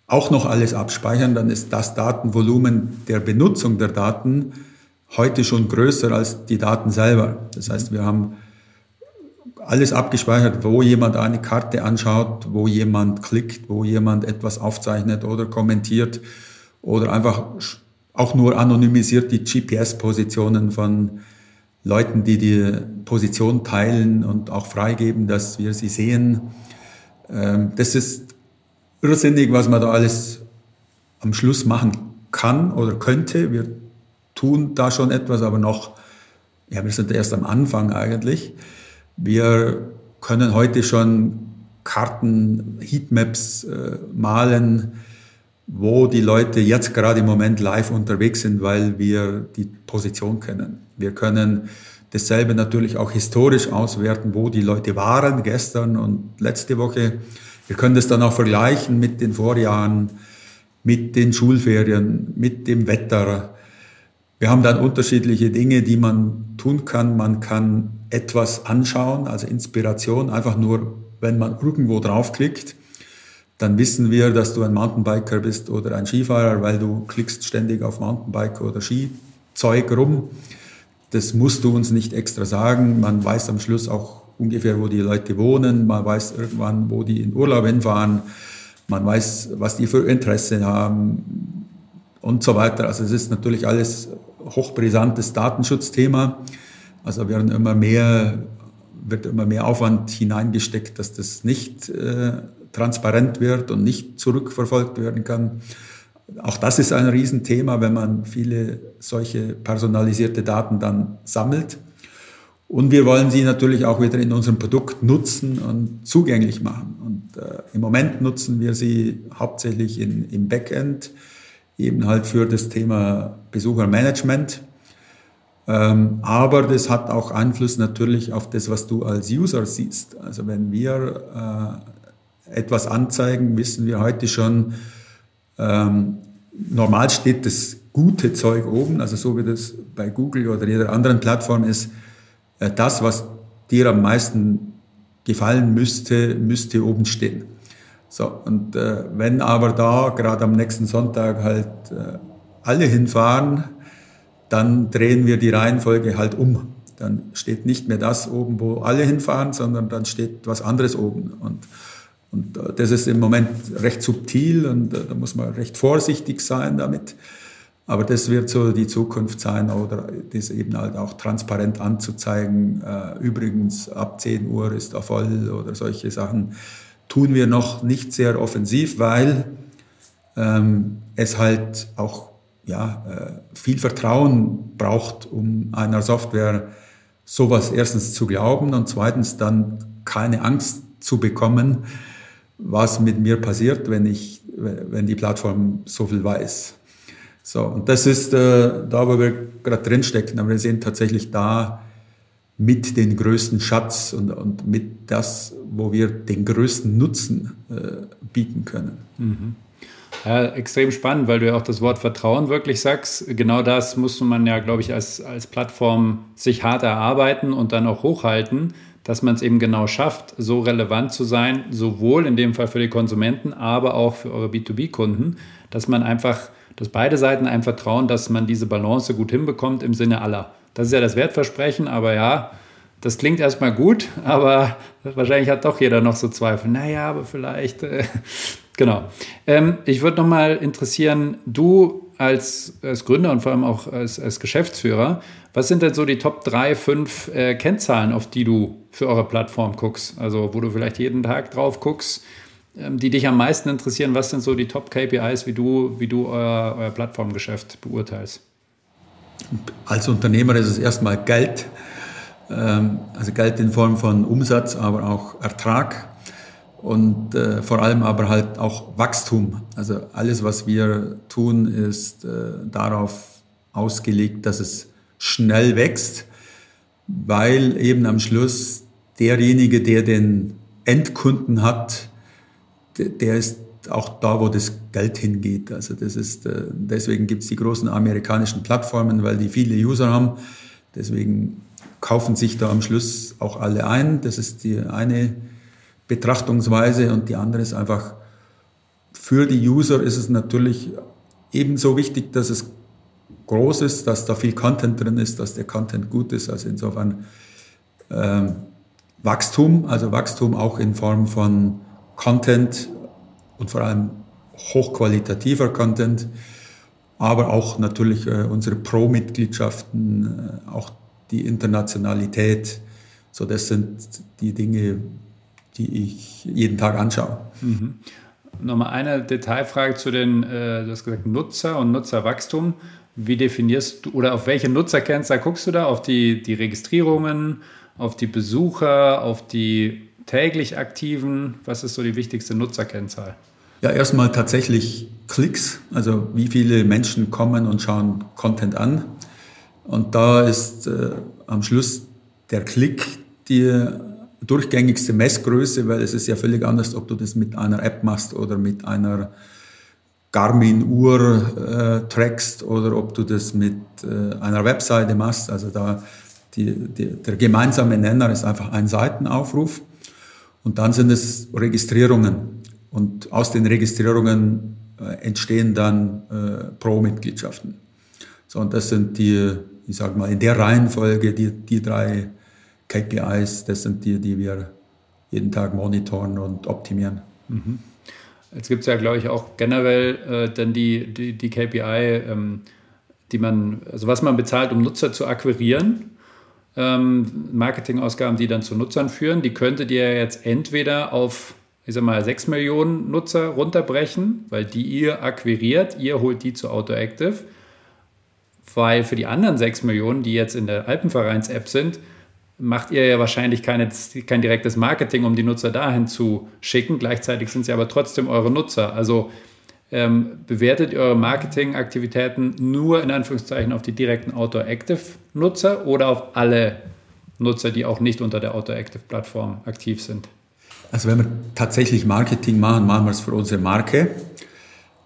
auch noch alles abspeichern, dann ist das Datenvolumen der Benutzung der Daten heute schon größer als die Daten selber. Das heißt, wir haben alles abgespeichert, wo jemand eine Karte anschaut, wo jemand klickt, wo jemand etwas aufzeichnet oder kommentiert oder einfach auch nur anonymisiert die GPS-Positionen von Leuten, die die Position teilen und auch freigeben, dass wir sie sehen. Ähm, das ist irrsinnig, was man da alles am Schluss machen kann oder könnte. Wir tun da schon etwas, aber noch, ja, wir sind erst am Anfang eigentlich. Wir können heute schon Karten, Heatmaps äh, malen, wo die Leute jetzt gerade im Moment live unterwegs sind, weil wir die Position kennen. Wir können dasselbe natürlich auch historisch auswerten, wo die Leute waren gestern und letzte Woche. Wir können das dann auch vergleichen mit den Vorjahren, mit den Schulferien, mit dem Wetter. Wir haben dann unterschiedliche Dinge, die man tun kann. Man kann etwas anschauen, also Inspiration, einfach nur, wenn man irgendwo draufklickt, dann wissen wir, dass du ein Mountainbiker bist oder ein Skifahrer, weil du klickst ständig auf Mountainbike oder Skizeug rum. Das musst du uns nicht extra sagen. Man weiß am Schluss auch ungefähr, wo die Leute wohnen. Man weiß irgendwann, wo die in Urlaub hinfahren. Man weiß, was die für Interesse haben und so weiter. Also es ist natürlich alles hochbrisantes Datenschutzthema. Also werden immer mehr, wird immer mehr Aufwand hineingesteckt, dass das nicht äh, transparent wird und nicht zurückverfolgt werden kann. Auch das ist ein Riesenthema, wenn man viele solche personalisierte Daten dann sammelt. Und wir wollen sie natürlich auch wieder in unserem Produkt nutzen und zugänglich machen. Und äh, im Moment nutzen wir sie hauptsächlich in, im Backend eben halt für das Thema Besuchermanagement. Ähm, aber das hat auch Einfluss natürlich auf das, was du als User siehst. Also wenn wir äh, etwas anzeigen, wissen wir heute schon, ähm, normal steht das gute Zeug oben, also so wie das bei Google oder jeder anderen Plattform ist, äh, das, was dir am meisten gefallen müsste, müsste oben stehen. So, und äh, wenn aber da gerade am nächsten Sonntag halt äh, alle hinfahren, dann drehen wir die Reihenfolge halt um. Dann steht nicht mehr das oben, wo alle hinfahren, sondern dann steht was anderes oben. Und Und äh, das ist im Moment recht subtil und äh, da muss man recht vorsichtig sein damit. Aber das wird so die Zukunft sein oder das eben halt auch transparent anzuzeigen. Äh, übrigens, ab 10 Uhr ist er voll oder solche Sachen tun wir noch nicht sehr offensiv, weil ähm, es halt auch ja, viel Vertrauen braucht, um einer Software sowas erstens zu glauben und zweitens dann keine Angst zu bekommen, was mit mir passiert, wenn ich, wenn die Plattform so viel weiß. So, und das ist äh, da, wo wir gerade drinstecken. Aber wir sehen tatsächlich da mit den größten Schatz und, und mit das, wo wir den größten Nutzen äh, bieten können. Mhm. Ja, extrem spannend, weil du ja auch das Wort Vertrauen wirklich sagst. Genau das muss man ja, glaube ich, als, als Plattform sich hart erarbeiten und dann auch hochhalten, dass man es eben genau schafft, so relevant zu sein, sowohl in dem Fall für die Konsumenten, aber auch für eure B2B-Kunden, dass man einfach, dass beide Seiten einem vertrauen, dass man diese Balance gut hinbekommt im Sinne aller. Das ist ja das Wertversprechen, aber ja, das klingt erstmal gut, aber wahrscheinlich hat doch jeder noch so Zweifel. Naja, aber vielleicht. Äh, genau. Ähm, ich würde nochmal interessieren, du als, als, Gründer und vor allem auch als, als, Geschäftsführer, was sind denn so die Top 3, 5 äh, Kennzahlen, auf die du für eure Plattform guckst? Also, wo du vielleicht jeden Tag drauf guckst, ähm, die dich am meisten interessieren. Was sind so die Top KPIs, wie du, wie du euer, euer Plattformgeschäft beurteilst? Als Unternehmer ist es erstmal Geld. Ähm, also Geld in Form von Umsatz, aber auch Ertrag und äh, vor allem aber halt auch Wachstum. Also alles, was wir tun, ist äh, darauf ausgelegt, dass es schnell wächst, weil eben am Schluss derjenige, der den Endkunden hat, der ist auch da, wo das Geld hingeht. Also das ist, äh, deswegen gibt es die großen amerikanischen Plattformen, weil die viele User haben. Deswegen kaufen sich da am Schluss auch alle ein. Das ist die eine Betrachtungsweise und die andere ist einfach, für die User ist es natürlich ebenso wichtig, dass es groß ist, dass da viel Content drin ist, dass der Content gut ist. Also insofern ähm, Wachstum, also Wachstum auch in Form von Content und vor allem hochqualitativer Content, aber auch natürlich äh, unsere Pro-Mitgliedschaften, äh, auch die Internationalität. So, das sind die Dinge, die ich jeden Tag anschaue. Mhm. Nochmal eine Detailfrage zu den, äh, du hast gesagt, Nutzer und Nutzerwachstum. Wie definierst du oder auf welche Nutzerkennzahl guckst du da? Auf die, die Registrierungen, auf die Besucher, auf die täglich Aktiven? Was ist so die wichtigste Nutzerkennzahl? Ja, erstmal tatsächlich Klicks, also wie viele Menschen kommen und schauen Content an. Und da ist äh, am Schluss der Klick die durchgängigste Messgröße, weil es ist ja völlig anders, ob du das mit einer App machst oder mit einer Garmin-Uhr äh, trackst oder ob du das mit äh, einer Webseite machst. Also da die, die, der gemeinsame Nenner ist einfach ein Seitenaufruf. Und dann sind es Registrierungen. Und aus den Registrierungen äh, entstehen dann äh, Pro-Mitgliedschaften. So, und das sind die, ich sage mal, in der Reihenfolge die, die drei KPIs, das sind die, die wir jeden Tag monitoren und optimieren. Mhm. Jetzt gibt es ja, glaube ich, auch generell äh, dann die, die, die KPI, ähm, die man, also was man bezahlt, um Nutzer zu akquirieren. Ähm, Marketingausgaben, die dann zu Nutzern führen, die könntet ihr jetzt entweder auf, ich sag mal, 6 Millionen Nutzer runterbrechen, weil die ihr akquiriert, ihr holt die zu AutoActive, weil für die anderen 6 Millionen, die jetzt in der Alpenvereins-App sind, macht ihr ja wahrscheinlich keine, kein direktes Marketing, um die Nutzer dahin zu schicken. Gleichzeitig sind sie aber trotzdem eure Nutzer. Also ähm, bewertet ihr eure Marketingaktivitäten nur in Anführungszeichen auf die direkten Outdoor-Active-Nutzer oder auf alle Nutzer, die auch nicht unter der Outdoor-Active-Plattform aktiv sind? Also wenn wir tatsächlich Marketing machen, machen wir es für unsere Marke.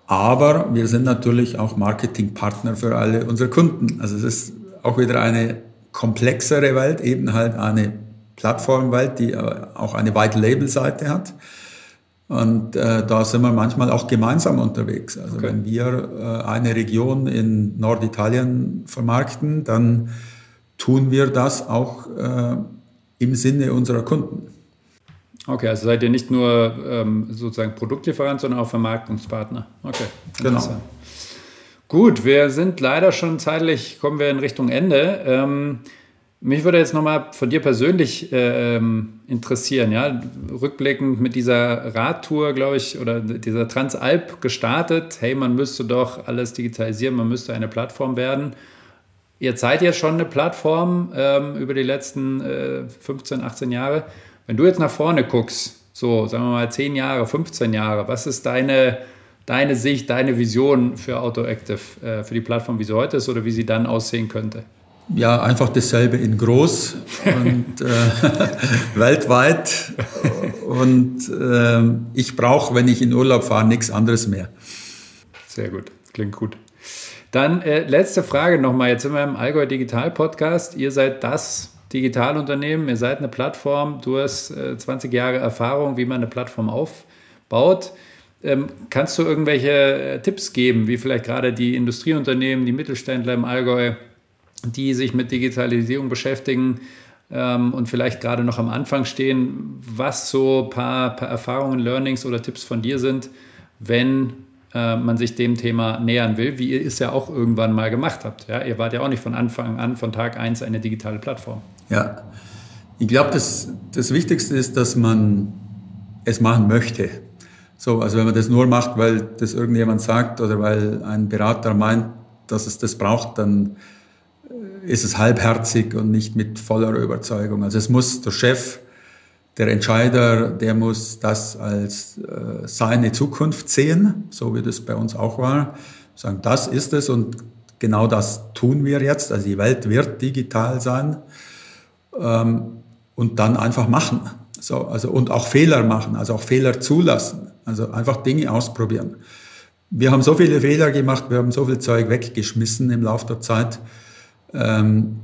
Aber wir sind natürlich auch Marketingpartner für alle unsere Kunden. Also es ist auch wieder eine komplexere Welt, eben halt eine Plattformwelt, die auch eine White-Label-Seite hat. Und äh, da sind wir manchmal auch gemeinsam unterwegs. Also okay. wenn wir äh, eine Region in Norditalien vermarkten, dann tun wir das auch äh, im Sinne unserer Kunden. Okay, also seid ihr nicht nur ähm, sozusagen Produktlieferant, sondern auch Vermarktungspartner. Okay, genau. Gut, wir sind leider schon zeitlich, kommen wir in Richtung Ende. Ähm, mich würde jetzt nochmal von dir persönlich äh, interessieren, ja, rückblickend mit dieser Radtour, glaube ich, oder dieser Transalp gestartet. Hey, man müsste doch alles digitalisieren, man müsste eine Plattform werden. Ihr seid jetzt schon eine Plattform ähm, über die letzten äh, 15, 18 Jahre. Wenn du jetzt nach vorne guckst, so sagen wir mal 10 Jahre, 15 Jahre, was ist deine, deine Sicht, deine Vision für AutoActive, äh, für die Plattform, wie sie heute ist oder wie sie dann aussehen könnte? Ja, einfach dasselbe in groß und äh, weltweit. Und äh, ich brauche, wenn ich in Urlaub fahre, nichts anderes mehr. Sehr gut, klingt gut. Dann äh, letzte Frage nochmal. Jetzt sind wir im Allgäu Digital Podcast. Ihr seid das Digitalunternehmen, ihr seid eine Plattform, du hast äh, 20 Jahre Erfahrung, wie man eine Plattform aufbaut. Ähm, kannst du irgendwelche äh, Tipps geben, wie vielleicht gerade die Industrieunternehmen, die Mittelständler im Allgäu, die sich mit Digitalisierung beschäftigen ähm, und vielleicht gerade noch am Anfang stehen, was so ein paar, paar Erfahrungen, Learnings oder Tipps von dir sind, wenn äh, man sich dem Thema nähern will, wie ihr es ja auch irgendwann mal gemacht habt. Ja? Ihr wart ja auch nicht von Anfang an, von Tag 1 eine digitale Plattform. Ja, ich glaube, das, das Wichtigste ist, dass man es machen möchte. So, also wenn man das nur macht, weil das irgendjemand sagt oder weil ein Berater meint, dass es das braucht, dann äh, ist es halbherzig und nicht mit voller Überzeugung. Also es muss der Chef, der Entscheider, der muss das als äh, seine Zukunft sehen, so wie das bei uns auch war. Sagen, das ist es und genau das tun wir jetzt. Also die Welt wird digital sein ähm, und dann einfach machen. So, also, und auch Fehler machen, also auch Fehler zulassen, also einfach Dinge ausprobieren. Wir haben so viele Fehler gemacht, wir haben so viel Zeug weggeschmissen im Laufe der Zeit. Ähm,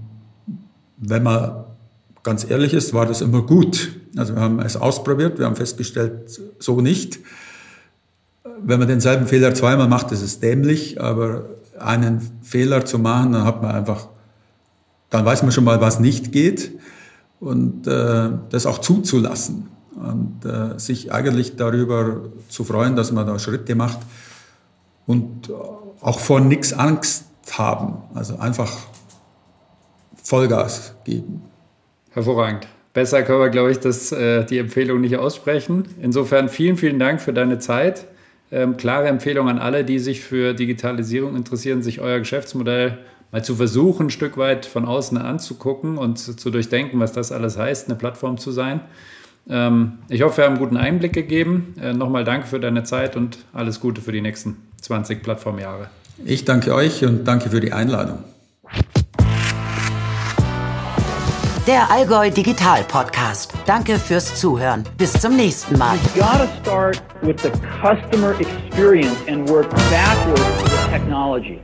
wenn man ganz ehrlich ist, war das immer gut. Also wir haben es ausprobiert, wir haben festgestellt, so nicht. Wenn man denselben Fehler zweimal macht, ist es dämlich, aber einen Fehler zu machen, dann hat man einfach, dann weiß man schon mal, was nicht geht und äh, das auch zuzulassen und äh, sich eigentlich darüber zu freuen, dass man da Schritte macht und auch vor nichts Angst haben. Also einfach Vollgas geben. Hervorragend. Besser können wir, glaube ich, das, äh, die Empfehlung nicht aussprechen. Insofern vielen, vielen Dank für deine Zeit. Ähm, klare Empfehlung an alle, die sich für Digitalisierung interessieren, sich euer Geschäftsmodell mal zu versuchen, ein Stück weit von außen anzugucken und zu durchdenken, was das alles heißt, eine Plattform zu sein. Ähm, ich hoffe, wir haben einen guten Einblick gegeben. Äh, nochmal danke für deine Zeit und alles Gute für die nächsten 20 Plattformjahre. Ich danke euch und danke für die Einladung. Der Allgäu Digital Podcast. Danke fürs Zuhören. Bis zum nächsten Mal. You gotta start with the customer experience and work backwards with technology.